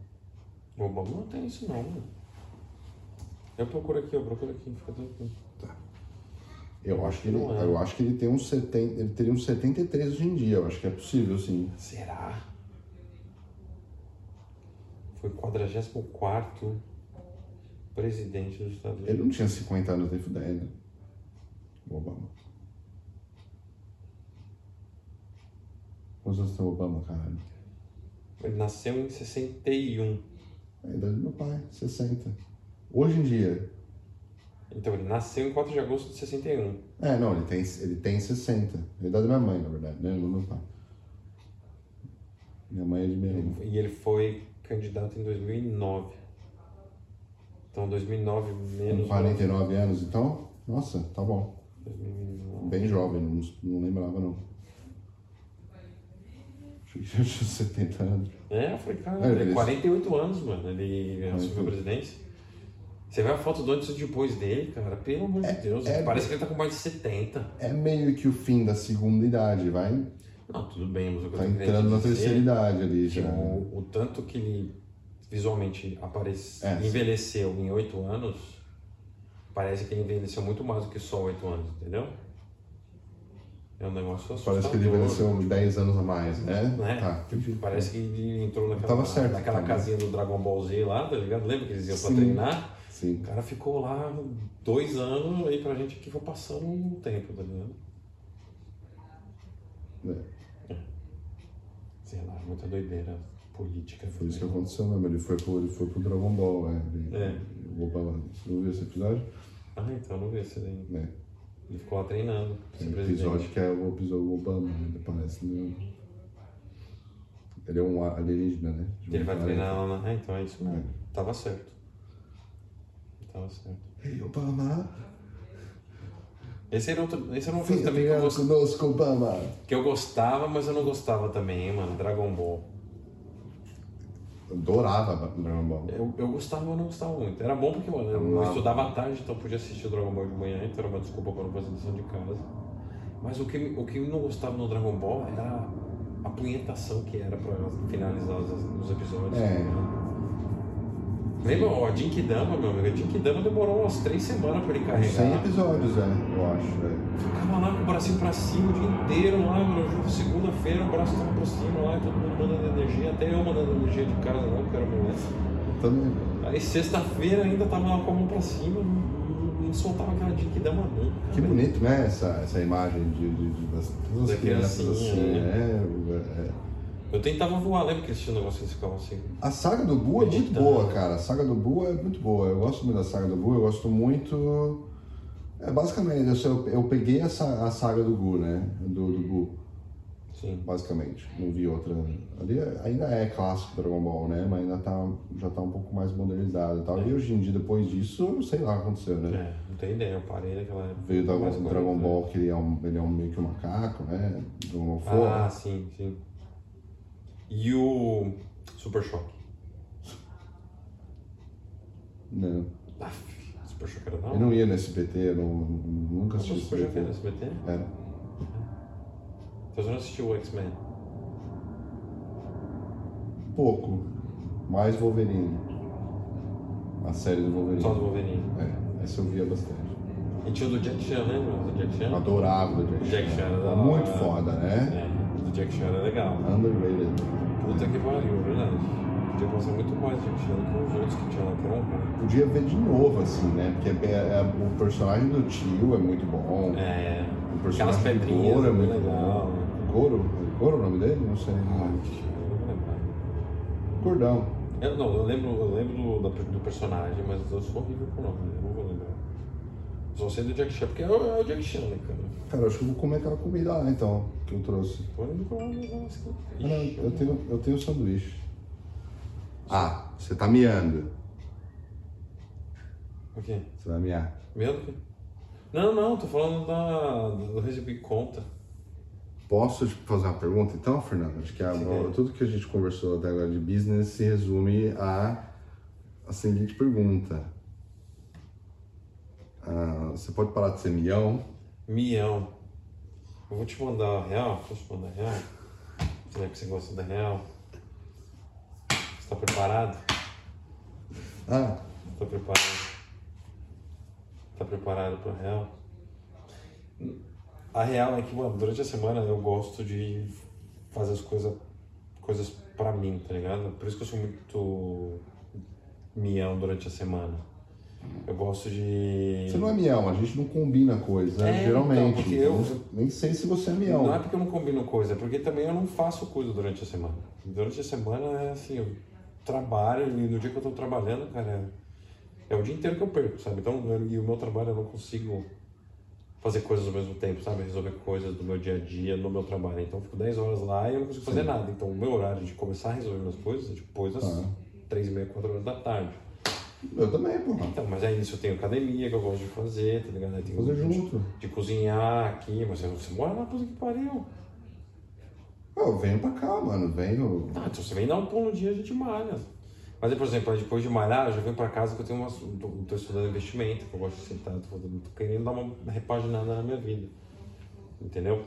O Obama não tem isso não, mano. Eu procuro aqui, eu procuro aqui, fica tranquilo. Eu acho que ele, é. eu acho que ele tem uns 70, ele teria uns 73 hoje em dia, eu acho que é possível, sim. Será? Foi 44 presidente dos Estados Ele Unidos. não tinha 50 anos nem fudendo. O Obama. Quantos anos tem o Obama, caralho? Ele nasceu em 61. É a idade do meu pai, 60. Hoje em dia. Então ele nasceu em 4 de agosto de 61. É, não, ele tem, ele tem 60. A idade da minha mãe, na verdade, né? Não do meu pai. Minha mãe é de Belém. E ele foi candidato em 2009. Então 2009 menos. Com 49 anos, então? Nossa, tá bom. 2009. Bem jovem, não, não lembrava não. Achei que já tinha 70 anos. É, eu falei, cara, É, ele ele- tem 48 anos, mano. Ele assumiu a presidência. Você vê a foto do antes e depois dele, cara, pelo amor de Deus. é- parece que ele tá com mais de 70. É meio que o fim da segunda idade, vai? Não, tudo bem, mas o que eu Tá tô querendo entrando na terceira idade ali já. o, o tanto que ele visualmente aparece, É. envelheceu em 8 anos, parece que ele envelheceu muito mais do que só 8 anos, entendeu? É um negócio assustador. Parece que ele envelheceu 10 anos a mais, né? Né? Tá. Parece que ele entrou naquela, naquela tava. casinha do Dragon Ball Z lá, tá ligado? Lembra que eles iam pra Sim. treinar? Sim. O cara ficou lá dois anos, aí pra gente aqui foi passando um tempo, tá ligado? É, Sei lá, muita doideira política. foi isso que aconteceu mesmo. Ele foi pro, ele foi pro Dragon Ball, é. Ele, É. o Obama. Você não viu esse episódio? Ah, então não vi esse daí. É. Ele ficou lá treinando. ser Tem um episódio que é o episódio Obama, ele parece. Né? Ele é um alienígena, né? De Ele vai treinar lá na. Ah, então é isso mesmo. Tava certo. Tava certo. Ei, Obama! Esse era, outro, esse era coisa Venha também que eu, gost- conosco, Obama! que eu gostava, mas eu não gostava também, hein, mano. Dragon Ball. Eu adorava Dragon Ball. Eu, eu gostava, mas não gostava muito. Era bom porque, mano, eu estudava à tarde, então eu podia assistir o Dragon Ball de manhã, então era uma desculpa para não fazer lição de casa. Mas o que, o que eu não gostava no Dragon Ball era a punhetação que era pra finalizar os, os episódios. É. ligado? Lembra, ó, Jinkidama, meu amigo? A Jinkidama demorou umas três semanas pra ele 100 carregar. episódios, é, eu acho. É. Ficava lá com o bracinho pra cima o dia inteiro lá. Junto segunda-feira, o braço tava pra cima lá, todo mundo mandando energia, até eu mandando energia de casa não, que era moleque. Também. Aí sexta-feira ainda tava lá com a mão pra cima, não, não- não soltava aquela Jinkidama nunca. Que velho. bonito, né? Essa, essa imagem de, de, de das, todas Da as crianças assim, né? né? É, é. Eu tentava voar, lembra que um negócio que eles ficavam assim? A saga do Buu é muito boa, cara. A saga do Buu é muito boa. Eu gosto muito da saga do Buu. Eu gosto muito. É, basicamente, eu, eu, peguei essa, a saga do Buu, né? Do, do Buu, Sim. basicamente. Não vi outra. Ali é- ainda é clássico Dragon Ball, né? Mas ainda tá, já tá um pouco mais modernizado e tal. E hoje em dia, depois disso, eu sei lá o que aconteceu, né? É, não tem ideia, eu parei naquela época. Veio Dragon 40, Ball, que ele é, um, ele é um, meio que um macaco, né? Dragon Ball né? Ah, sim, sim. E o Super Choque? Não. Ah, Super Choque era da Eu hora. não ia no SBT, eu não, nunca assisti Super Choque era SBT. SBT? Era. Então você não assistiu o X-Men? Pouco. Mais Wolverine. A série do Wolverine. Só do Wolverine. É, essa eu via bastante. E tinha o do Jack Chan, lembra? Do Jack Eu Chan? adorava o Jack O Jack Chan era da hora. Muito foda, né? É, o do Jack Chan era legal. Underrated. Puta que pariu, verdade. Podia passar muito mais Jack Chan do que os outros que tinham lá, que eram ruins. Podia ver de novo, assim, né? Porque é- é- o personagem do tio é muito bom. É, O aquelas personagem do pedrinhas, Goro é bem muito legal. bom. Goro? Goro é o nome dele? Não sei. Ah, eu. Gordão. Eu, não, eu lembro, eu lembro do, do personagem, mas eu sou horrível com o nome, eu não vou. Só sei do Jack Chan, porque é o, é o Jack Chan, né, cara? Cara, acho que eu vou comer aquela comida lá, então, que eu trouxe. Lembro qual é o negócio. Não, eu tenho, eu tenho sanduíche. Ah, você tá miando. O quê? Você vai miar. Meu do quê? Não, não, tô falando da, do recebi conta. Posso te fazer uma pergunta então, Fernando? Acho que a- Sim. tudo que a gente conversou até agora de business se resume a a seguinte pergunta. Ah, você pode parar de ser milhão? Mião. Eu vou te mandar a real. Posso te mandar a real? Será que você gosta da real? Você tá preparado? Ah, Tá preparado? Tá preparado pra real? A real é que, mano, durante a semana eu gosto de fazer as coisas coisas pra mim, tá ligado? Por isso que eu sou muito mião durante a semana. Eu gosto de. você não é milhão, a gente não combina coisa, né? É, geralmente. então, porque eu- entendeu? Nem sei se você é milhão. Não é porque eu não combino coisa, é porque também eu não faço coisa durante a semana. Durante a semana é assim, eu trabalho e no dia que eu tô trabalhando, cara, é, o dia inteiro que eu perco, sabe? Então, eu- e o meu trabalho eu não consigo fazer coisas ao mesmo tempo, sabe? Resolver coisas do meu dia a dia no meu trabalho. Então, eu fico 10 horas lá e eu não consigo fazer nada. Então, o meu horário de começar a resolver minhas coisas é depois das Ah. 3 e meia, 4 horas da tarde. Eu também, porra. Então, mas aí nisso eu tenho academia que eu gosto de fazer, tá ligado? Aí tenho Fazer de, junto. de cozinhar aqui, mas você, você mora na puta que pariu. Eu venho pra cá, mano. Venho. Ah, então você vem dar um pão no dia, a gente malha. Mas, por exemplo, depois de malhar, eu já venho pra casa que eu tenho uma. tô, tô estudando investimento, que eu gosto de sentar, tô, tô querendo dar uma repaginada na minha vida. Entendeu?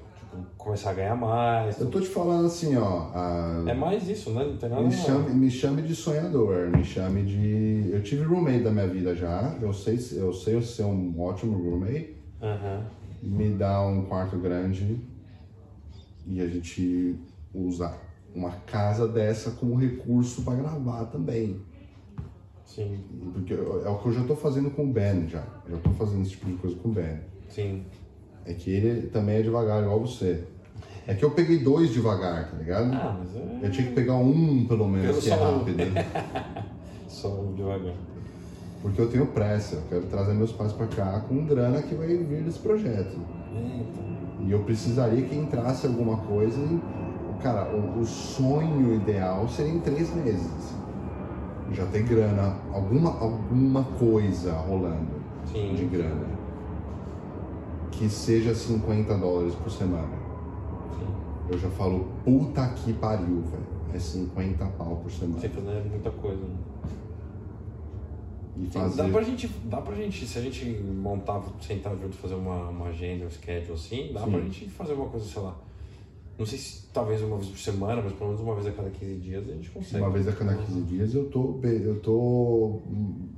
Começar a ganhar mais. Eu tô te falando assim, ó. a- É mais isso, né? Não tem nada Me chame, me chame de sonhador, me chame de. Eu tive roommate da minha vida já, eu sei, eu sei ser um ótimo roommate. Aham. Me dá um quarto grande e a gente usa uma casa dessa como recurso para gravar também. Sim, Porque é o que eu já tô fazendo com o Ben já. Eu já tô fazendo esse tipo de coisa com o Ben. sim. É que ele também é devagar, igual você. É que eu peguei dois devagar, tá ligado? Ah, mas é. Eu tinha que pegar um, pelo menos, que é só um. rápido. Só devagar. Porque eu tenho pressa, eu quero trazer meus pais pra cá com grana que vai vir desse projeto. Eita. E eu precisaria que entrasse alguma coisa e, cara, o, o sonho ideal seria em três meses. Já ter grana, alguma, alguma coisa rolando Sim. de grana. Que seja 50 dólares por semana. Sim. Eu já falo, puta que pariu, velho. É 50 pau por semana. Você fazer muita coisa. né? E Sim, fazer. dá pra gente, dá pra gente, se a gente montar, sentar junto, fazer uma, uma agenda, um schedule assim, dá Sim. pra gente fazer uma coisa, sei lá. Não sei se talvez uma vez por semana, mas pelo menos uma vez a cada 15 dias a gente consegue. Uma vez a cada 15 dias eu tô, eu tô hum,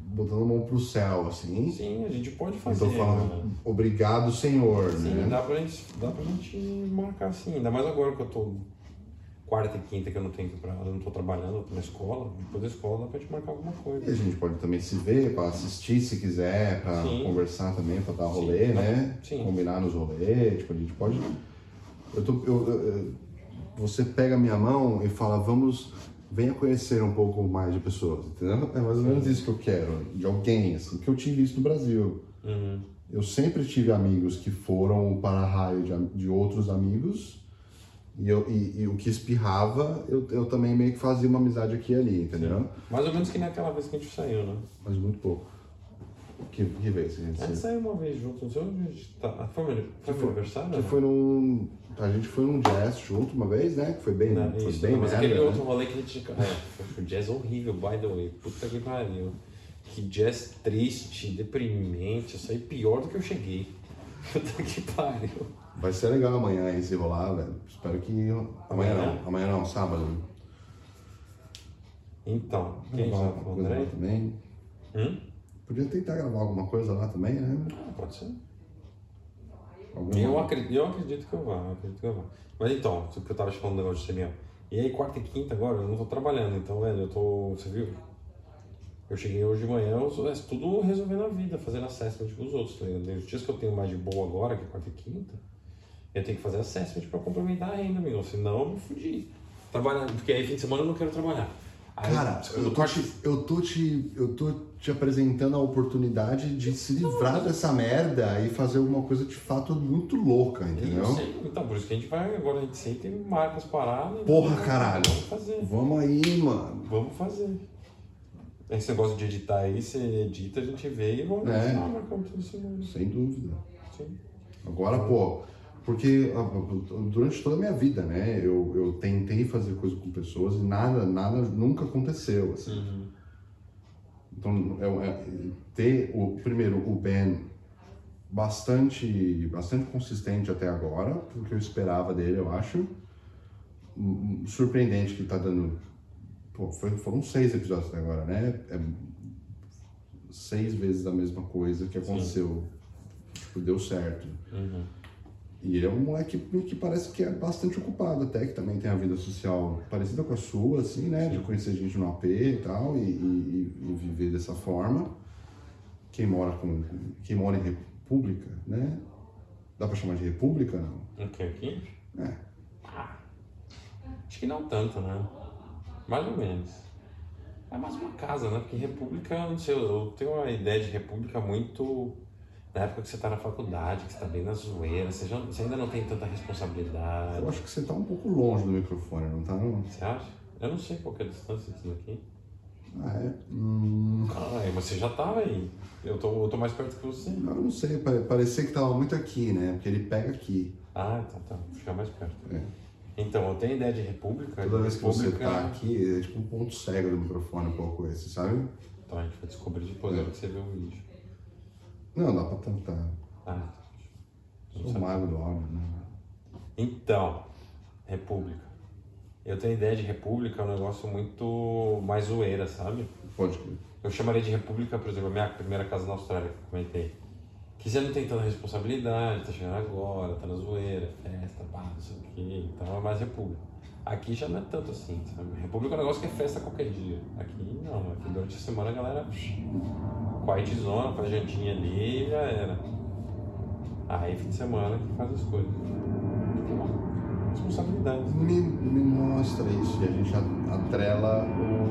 botando a mão pro céu, assim. Sim, a gente pode Eu fazer. tô falando, né? obrigado, Senhor, Sim, né? dá pra, gente, dá pra gente marcar assim. Ainda mais agora que eu tô quarta e quinta que eu não tenho pra, eu não tô trabalhando, eu tô na escola. Depois da escola dá pra gente marcar alguma E a coisa. gente pode também se ver para assistir se quiser, para Sim. conversar também, para dar Sim, rolê, dá- né? sim. Combinar nos rolês, tipo, a gente pode. Eu tô, eu- eu- você pega a minha mão e fala, vamos, venha conhecer um pouco mais de pessoas, entendeu? É mais ou menos isso que eu quero, de alguém, assim, que eu tive isso no Brasil. Uhum. Eu sempre tive amigos que foram para raio de, de outros amigos. E, eu, e, e o que espirrava, eu, eu também meio que fazia uma amizade aqui e ali, entendeu? Mais ou menos que naquela vez que a gente saiu, né? Mas muito pouco. Que, que vez que a gente A gente saiu? uma vez junto, não sei onde a gente tá. Foi meu, foi meu aniversário? Que né? foi num. A gente foi num jazz junto uma vez, né? Que foi bem. Não, foi isso, bem não, mas merda, aquele né? outro rolê que a gente. É, foi jazz horrível, by the way. Puta que pariu. Que jazz triste, deprimente. Eu saí pior do que eu cheguei. Puta que pariu. Vai ser legal amanhã aí se rolar, velho. Espero que. Amanhã Amanhã? não. Amanhã não, sábado. Então, quem já falou, André? também. Hum? Podia tentar gravar alguma coisa lá também, né? Ah, pode ser. Alguma... Eu acredito, eu acredito que eu vá, eu acredito que eu vá. Mas então, o que eu tava te falando do negócio de ser meu. E aí, quarta e quinta agora, eu não tô trabalhando, então, velho, eu tô. Você viu? Eu cheguei hoje de manhã, eu sou- é tudo resolvendo a vida, fazendo assessment com os outros, tá ligado? Os dias que eu tenho mais de boa agora, que é quarta e quinta, eu tenho que fazer assessment pra complementar a renda, amigo. Senão eu me fudi. Trabalhando, porque aí fim de semana eu não quero trabalhar. Aí, Cara, eu tô, quarta- te, eu, tô te, eu tô te apresentando a oportunidade de se livrar dessa merda e fazer alguma coisa de fato muito louca, Eu entendeu? sei, então por isso que a gente vai, agora a gente senta e marca as paradas. Porra, vamos- caralho. Vamos fazer. Vamos aí, mano. Vamos fazer. Esse negócio de editar aí, você edita, a gente vê e vamos É. marcar tudo semana. Sem dúvida. Sim. Agora, pô, Porque durante toda a minha vida, né, eu, eu tentei fazer coisa com pessoas e nada, nada nunca aconteceu, assim. Uhum. Então, é, é, ter o primeiro o Ben bastante, bastante consistente até agora, o que eu esperava dele, eu acho. Hum, Surpreendente que tá dando. Pô, foi- foram seis episódios até agora, né? É seis vezes a mesma coisa que aconteceu. Tipo, deu certo. Uhum. E ele é um moleque que parece que é bastante ocupado até, que também tem a vida social parecida com a sua, assim, né? De conhecer gente no AP e tal, e, e- e viver dessa forma. Quem mora, com, quem mora em república, né? Dá pra chamar de república, não? O que aqui? É. Acho que não tanto, né? Mais ou menos. É mais uma casa, né? Porque república, não sei, eu tenho uma ideia de república muito. Na época que você tá na faculdade, que você tá bem na zoeira, você, já- você ainda não tem tanta responsabilidade. Eu acho que você tá um pouco longe do microfone, não tá, não? Você acha? Eu não sei qual é a distância disso daqui. Ah, é? Hum, Ah, é, você já tava aí. Eu tô, eu tô mais perto que você. eu não sei, pare- parecia que tava muito aqui, né? Porque ele pega aqui. Ah, tá, tá. Vou ficar mais perto. É. Então, eu tenho ideia de república. Toda vez que você tá aqui, é tipo um ponto cego do microfone um pouco esse, sabe? Então, a gente vai descobrir depois hora que você vê o vídeo. Não, dá pra tentar. Ah, Sou mago do áudio, né? Então, República. Eu tenho ideia de República, é um negócio muito mais zoeira, sabe? Pode crer. Eu chamaria de República, por exemplo, a minha primeira casa na Austrália que eu comentei. Que você não tem tanta responsabilidade, tá chegando agora, tá na zoeira, festa, pá, não sei o quê, então é mais República. Aqui já não é tanto assim, sabe? República é um negócio que é festa qualquer dia. Aqui não, aqui durante a semana a galera quiet zona, faz jantinha ali e já era. Aí fim de semana que faz as coisas. Responsabilidade. Me, me mostra isso e a gente atrela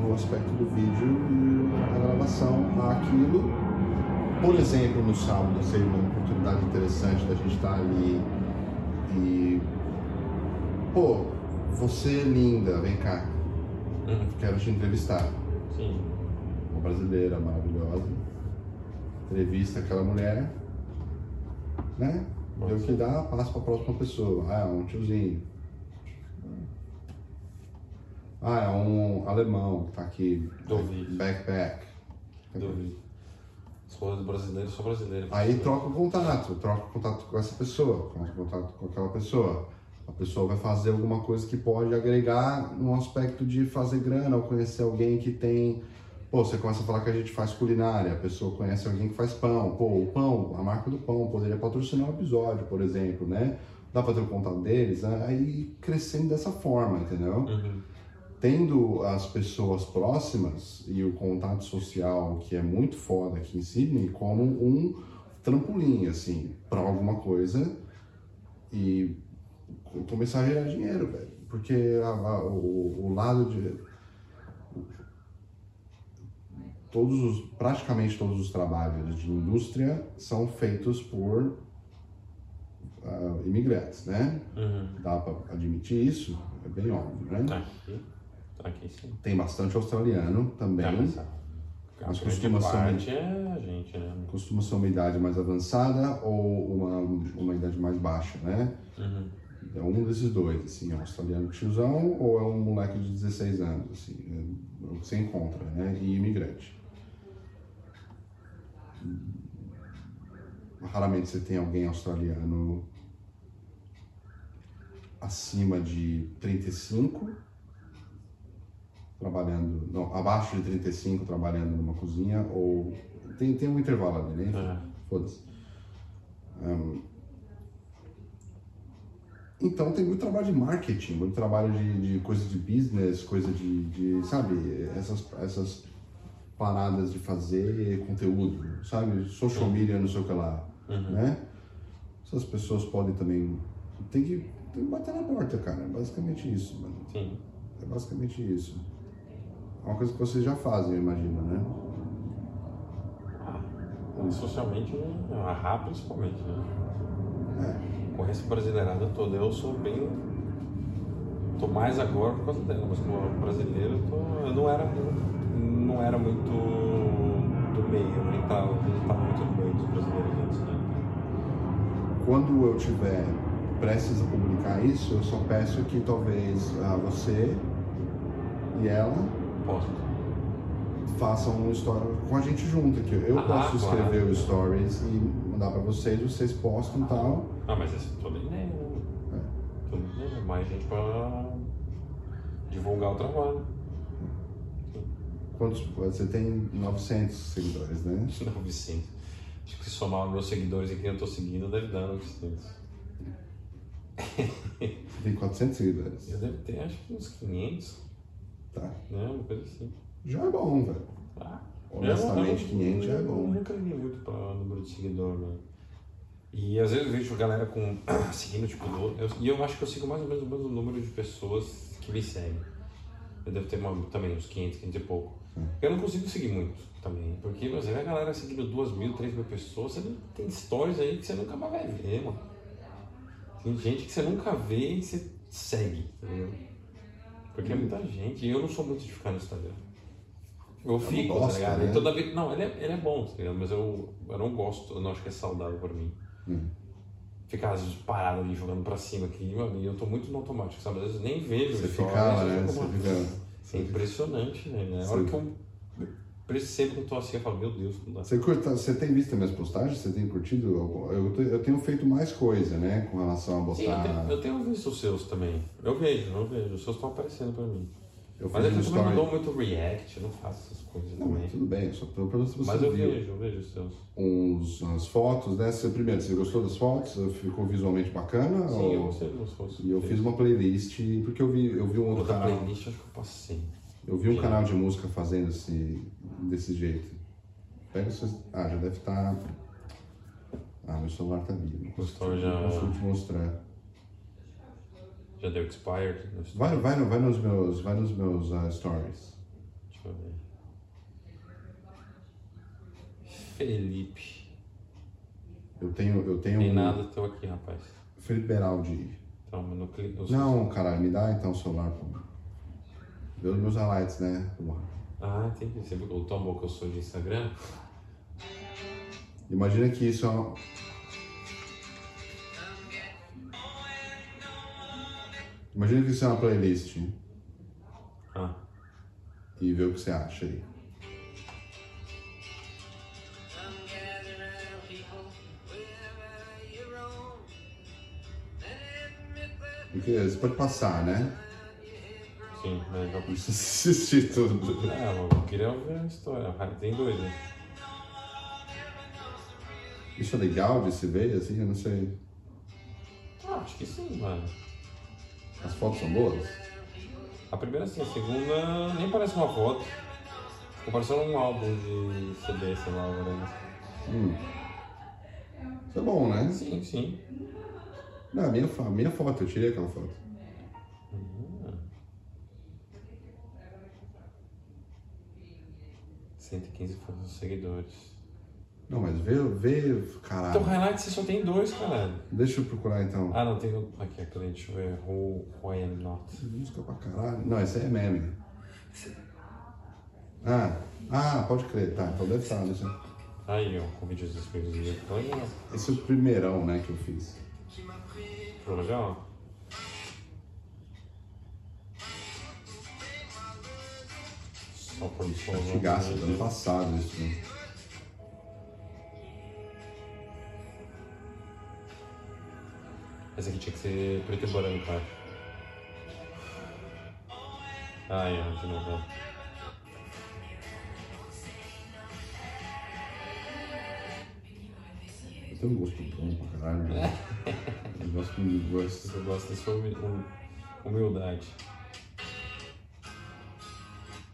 o aspecto do vídeo e a gravação àquilo. Por exemplo, no sábado seria uma oportunidade interessante da gente estar ali e. Pô, você é linda, vem cá, Uhum. quero te entrevistar. Sim. Uma brasileira maravilhosa. Entrevista aquela mulher, né? Vê o que dá, passa para a próxima pessoa. Ah, é um tiozinho. Ah, é um alemão que tá aqui. Duvido. Backpack. Duvido. Sou brasileiro, sou brasileiro. Aí troca o contato, troca o contato com essa pessoa, troca o contato com aquela pessoa. A pessoa vai fazer alguma coisa que pode agregar no aspecto de fazer grana, ou conhecer alguém que tem. Pô, você começa a falar que a gente faz culinária, a pessoa conhece alguém que faz pão. Pô, o pão, a marca do pão, poderia patrocinar um episódio, por exemplo, né? Dá pra ter o contato deles, né? aí crescendo dessa forma, entendeu? Uhum. tendo as pessoas próximas e o contato social que é muito foda aqui em Sydney como um trampolim assim para alguma coisa e começar a gerar dinheiro velho porque a- a- o, o lado de todos os praticamente todos os trabalhos de indústria são feitos por ah, imigrantes né Uhum. dá para admitir isso é bem óbvio né Aqui. Aqui sim. tem bastante australiano também. É, mas Mas costuma ser parte é gente, né? Costuma ser uma idade mais avançada ou uma, uma idade mais baixa, né? Uhum. É um desses dois, assim, é um australiano tiozão ou é um moleque de 16 anos, assim, é o que você encontra, né? E imigrante. Raramente você tem alguém australiano acima de 35, trabalhando, não, abaixo de 35 trabalhando numa cozinha, ou tem, tem um intervalo ali, né? É. Foda-se. Ahn, então tem muito trabalho de marketing, muito trabalho de, de coisa de business, coisa de, de, sabe, essas, essas paradas de fazer conteúdo, sabe? Social media, não sei o que lá, né? Essas pessoas podem também, tem que, tem que bater na porta, cara, é basicamente isso, mano. Sim. É basicamente isso. É uma coisa que vocês já fazem, eu imagino, né? Ah, socialmente, a RA principalmente, né? É. Com essa brasileirada toda, eu sou bem. Tô mais agora por causa dela, mas como brasileiro, eu, tô... eu não era muito. Não era muito do meio, eu nem tava, nem tava muito no meio dos brasileiros antes, né? quando eu tiver prestes a publicar isso, eu só peço que talvez ah, você e ela Posso. façam uma história com a gente junto aqui. Eu Ah, posso escrever claro. os stories e mandar pra vocês, vocês postam e tal. Ah, mas é toda ideia, né? Toda ideia. Mais gente pra divulgar o trabalho. Quantos, você tem 900 seguidores, né? 900. Acho que se somar os meus seguidores e quem eu tô seguindo, deve dar 900. Tem 400 seguidores. Eu devo ter, acho que uns 500, Tá. né? Uma coisa assim. Já é bom, velho. Ah, Honestamente, eu- 500 já é eu bom. nunca liguei muito pra número de seguidor, né? E às vezes eu vejo galera com seguindo, tipo, eu, e eu acho que eu sigo mais ou menos o mesmo número de pessoas que me seguem. Eu devo ter uma, também uns 500, 500 e pouco. Eu não consigo seguir muito também, porque você vê a galera seguindo 2 mil, 3 mil pessoas, você tem stories aí que você nunca mais vai ver, mano. Tem gente que você nunca vê e você segue, entendeu? Porque é muita gente, e eu não sou muito de ficar no Instagram. Eu fico, gosta, tá ligado? né? Toda vez. Não, ele é, ele é bom, tá ligado? Mas eu, eu não gosto, eu não acho que é saudável pra mim. Hum. Ficar às vezes parado ali, jogando pra cima aqui, mano, e eu tô muito no automático, sabe? Às vezes nem vejo. Você stories, fica lá, eu né? Você fica. É impressionante, né? A hora Sim. que eu percebo que eu tô assim, eu falo, meu Deus, não dá. Você, curta, você tem visto minhas postagens? Você tem curtido? Eu, te- eu tenho feito mais coisa, né? Com relação a Sim, eu botar. tenho, eu tenho visto os seus também. Eu vejo, eu vejo. Os seus estão aparecendo pra mim. Eu Mas eu também não dou muito react, eu não faço essas coisas Não, também. tudo bem, só pra pra você Mas eu vejo, eu vejo os seus. uns, umas fotos, né? Você, primeiro, você gostou das fotos? Ficou visualmente bacana? Sim, eu ou- gostei dos seus. E eu fiz uma playlist, porque eu vi, eu vi um outro Outra canal. playlist, acho que eu passei. Eu vi um canal de música fazendo esse, desse jeito. Pega seus. Ah, já deve estar. Ah, meu celular tá vivo. O já- Não consigo te mostrar. Já deu expired? no? Vai, vai, no- vai nos meus, vai nos meus ah, stories. Deixa eu ver. Felipe. Eu tenho, eu tenho. Tem um- nada teu aqui, rapaz. Felipe Beraldi. Então, eu não caralho, me dá então o celular, pô. Vê os meus highlights, né? Ah, entendi. Você viu o tão bom que eu sou de Instagram? Imagina que isso é uma... Imagina que isso é uma playlist Ah, e vê o que você acha aí. Porque você pode passar, né? sim, mas já Não precisa assistir tudo. Ah, mas eu queria ver a história. Tem dois, né? Isso é legal de se ver, assim, eu não sei. Ah, acho que sim, mano. As fotos são boas? A primeira sim, a segunda nem parece uma foto. Ficou parecendo um álbum de CD, sei lá, né? Hum. Isso é bom, né? Sim, sim. Não, a minha, a minha foto, eu tirei aquela foto. Uhum. 115 fotos seguidores. Não, mas vê, vê, caralho. Então, highlight você só tem dois, caralho. Deixa eu procurar então. Ah, não, tem outro. Aqui, aqui, deixa eu ver. Who, who I am not. Música pra caralho. Não, esse aí é meme. Ah, ah, pode crer, tá. Então deve estar. Deixa... eu- Aí, ó, com vídeos exclusivos. Ficou legal. Esse é o primeirão, né, que eu fiz. Ficou legal? Só por isso. Antigaço, do ano passado isso. né? Esse aqui tinha que ser preto e branco, cara. Ai, ó, de novo. tenho um gosto bom pra caralho. Né? Eu gosto muito, gosto. Eu gosto da sua humi- hum- humildade.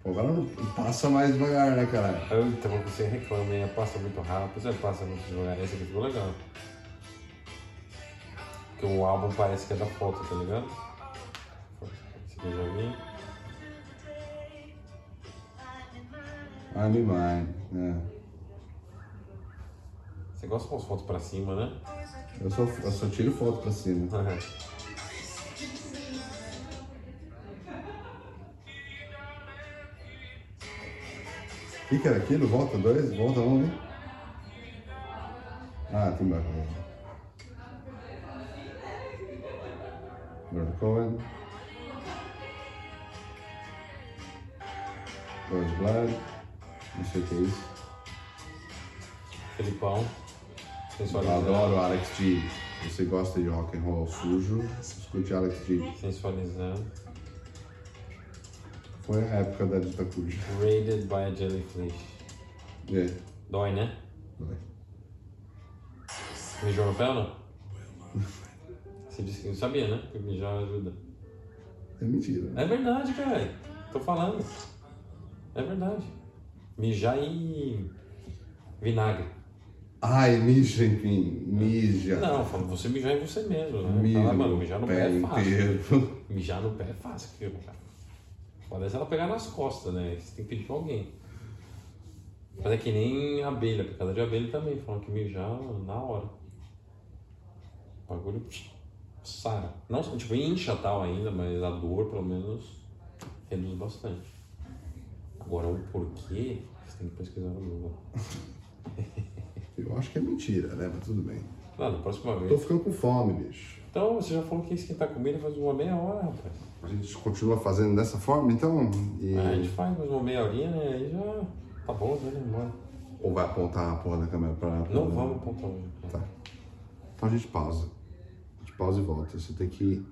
Pô, agora não passa mais devagar, né, caralho? Eu, então você reclama, hein? Passa muito rápido, você passa muito devagar. Esse aqui ficou legal. Porque o álbum parece que é da foto, tá ligado? Esse vi. I'm mine, né? Você gosta com as fotos pra cima, né? Eu só, eu só tiro foto pra cima. O que, que era aquilo? Volta dois? Volta um, né? Ah, tem bacana. Cohen. Rose Blood. Não sei o que é isso. Felipão. Eu adoro Alex G. Você gosta de rock and roll sujo, escute Alex G. Sensualizando. Foi a época da dita cuja. Raided by a jellyfish. É. Dói, né? vai. Mijou no pé ou não? Você disse que não sabia, né? Que mijar ajuda. É mentira. É verdade, cara. Tô falando. É verdade. Mijar e vinagre. Ai, mija em mim. Mija. Não, você mijar em você mesmo, né? Mano, mijar no pé, pé é fácil. inteiro. Mijar no pé é fácil. filho, cara. Ser ela pegar nas costas, né? Você tem que pedir pra alguém. Mas é que nem abelha, picada de abelha também. Falam que mijar na hora. O bagulho sara. Não, tipo, incha tal ainda, mas a dor pelo menos reduz bastante. Agora o porquê, você tem que pesquisar no Google. Eu acho que é mentira, né? Mas tudo bem. Ah, na próxima Tô vez. ficando com fome, bicho. Então, você já falou que ia esquentar comida faz uma meia hora, rapaz. A gente continua fazendo dessa forma, então? E... Aí a gente faz mais uma meia horinha, né? Aí já tá bom, já? Embora. Ou vai apontar a porra da câmera pra... pra- Não vamos apontar hoje. Tá. Então a gente pausa. Pausa e volta. Você tem que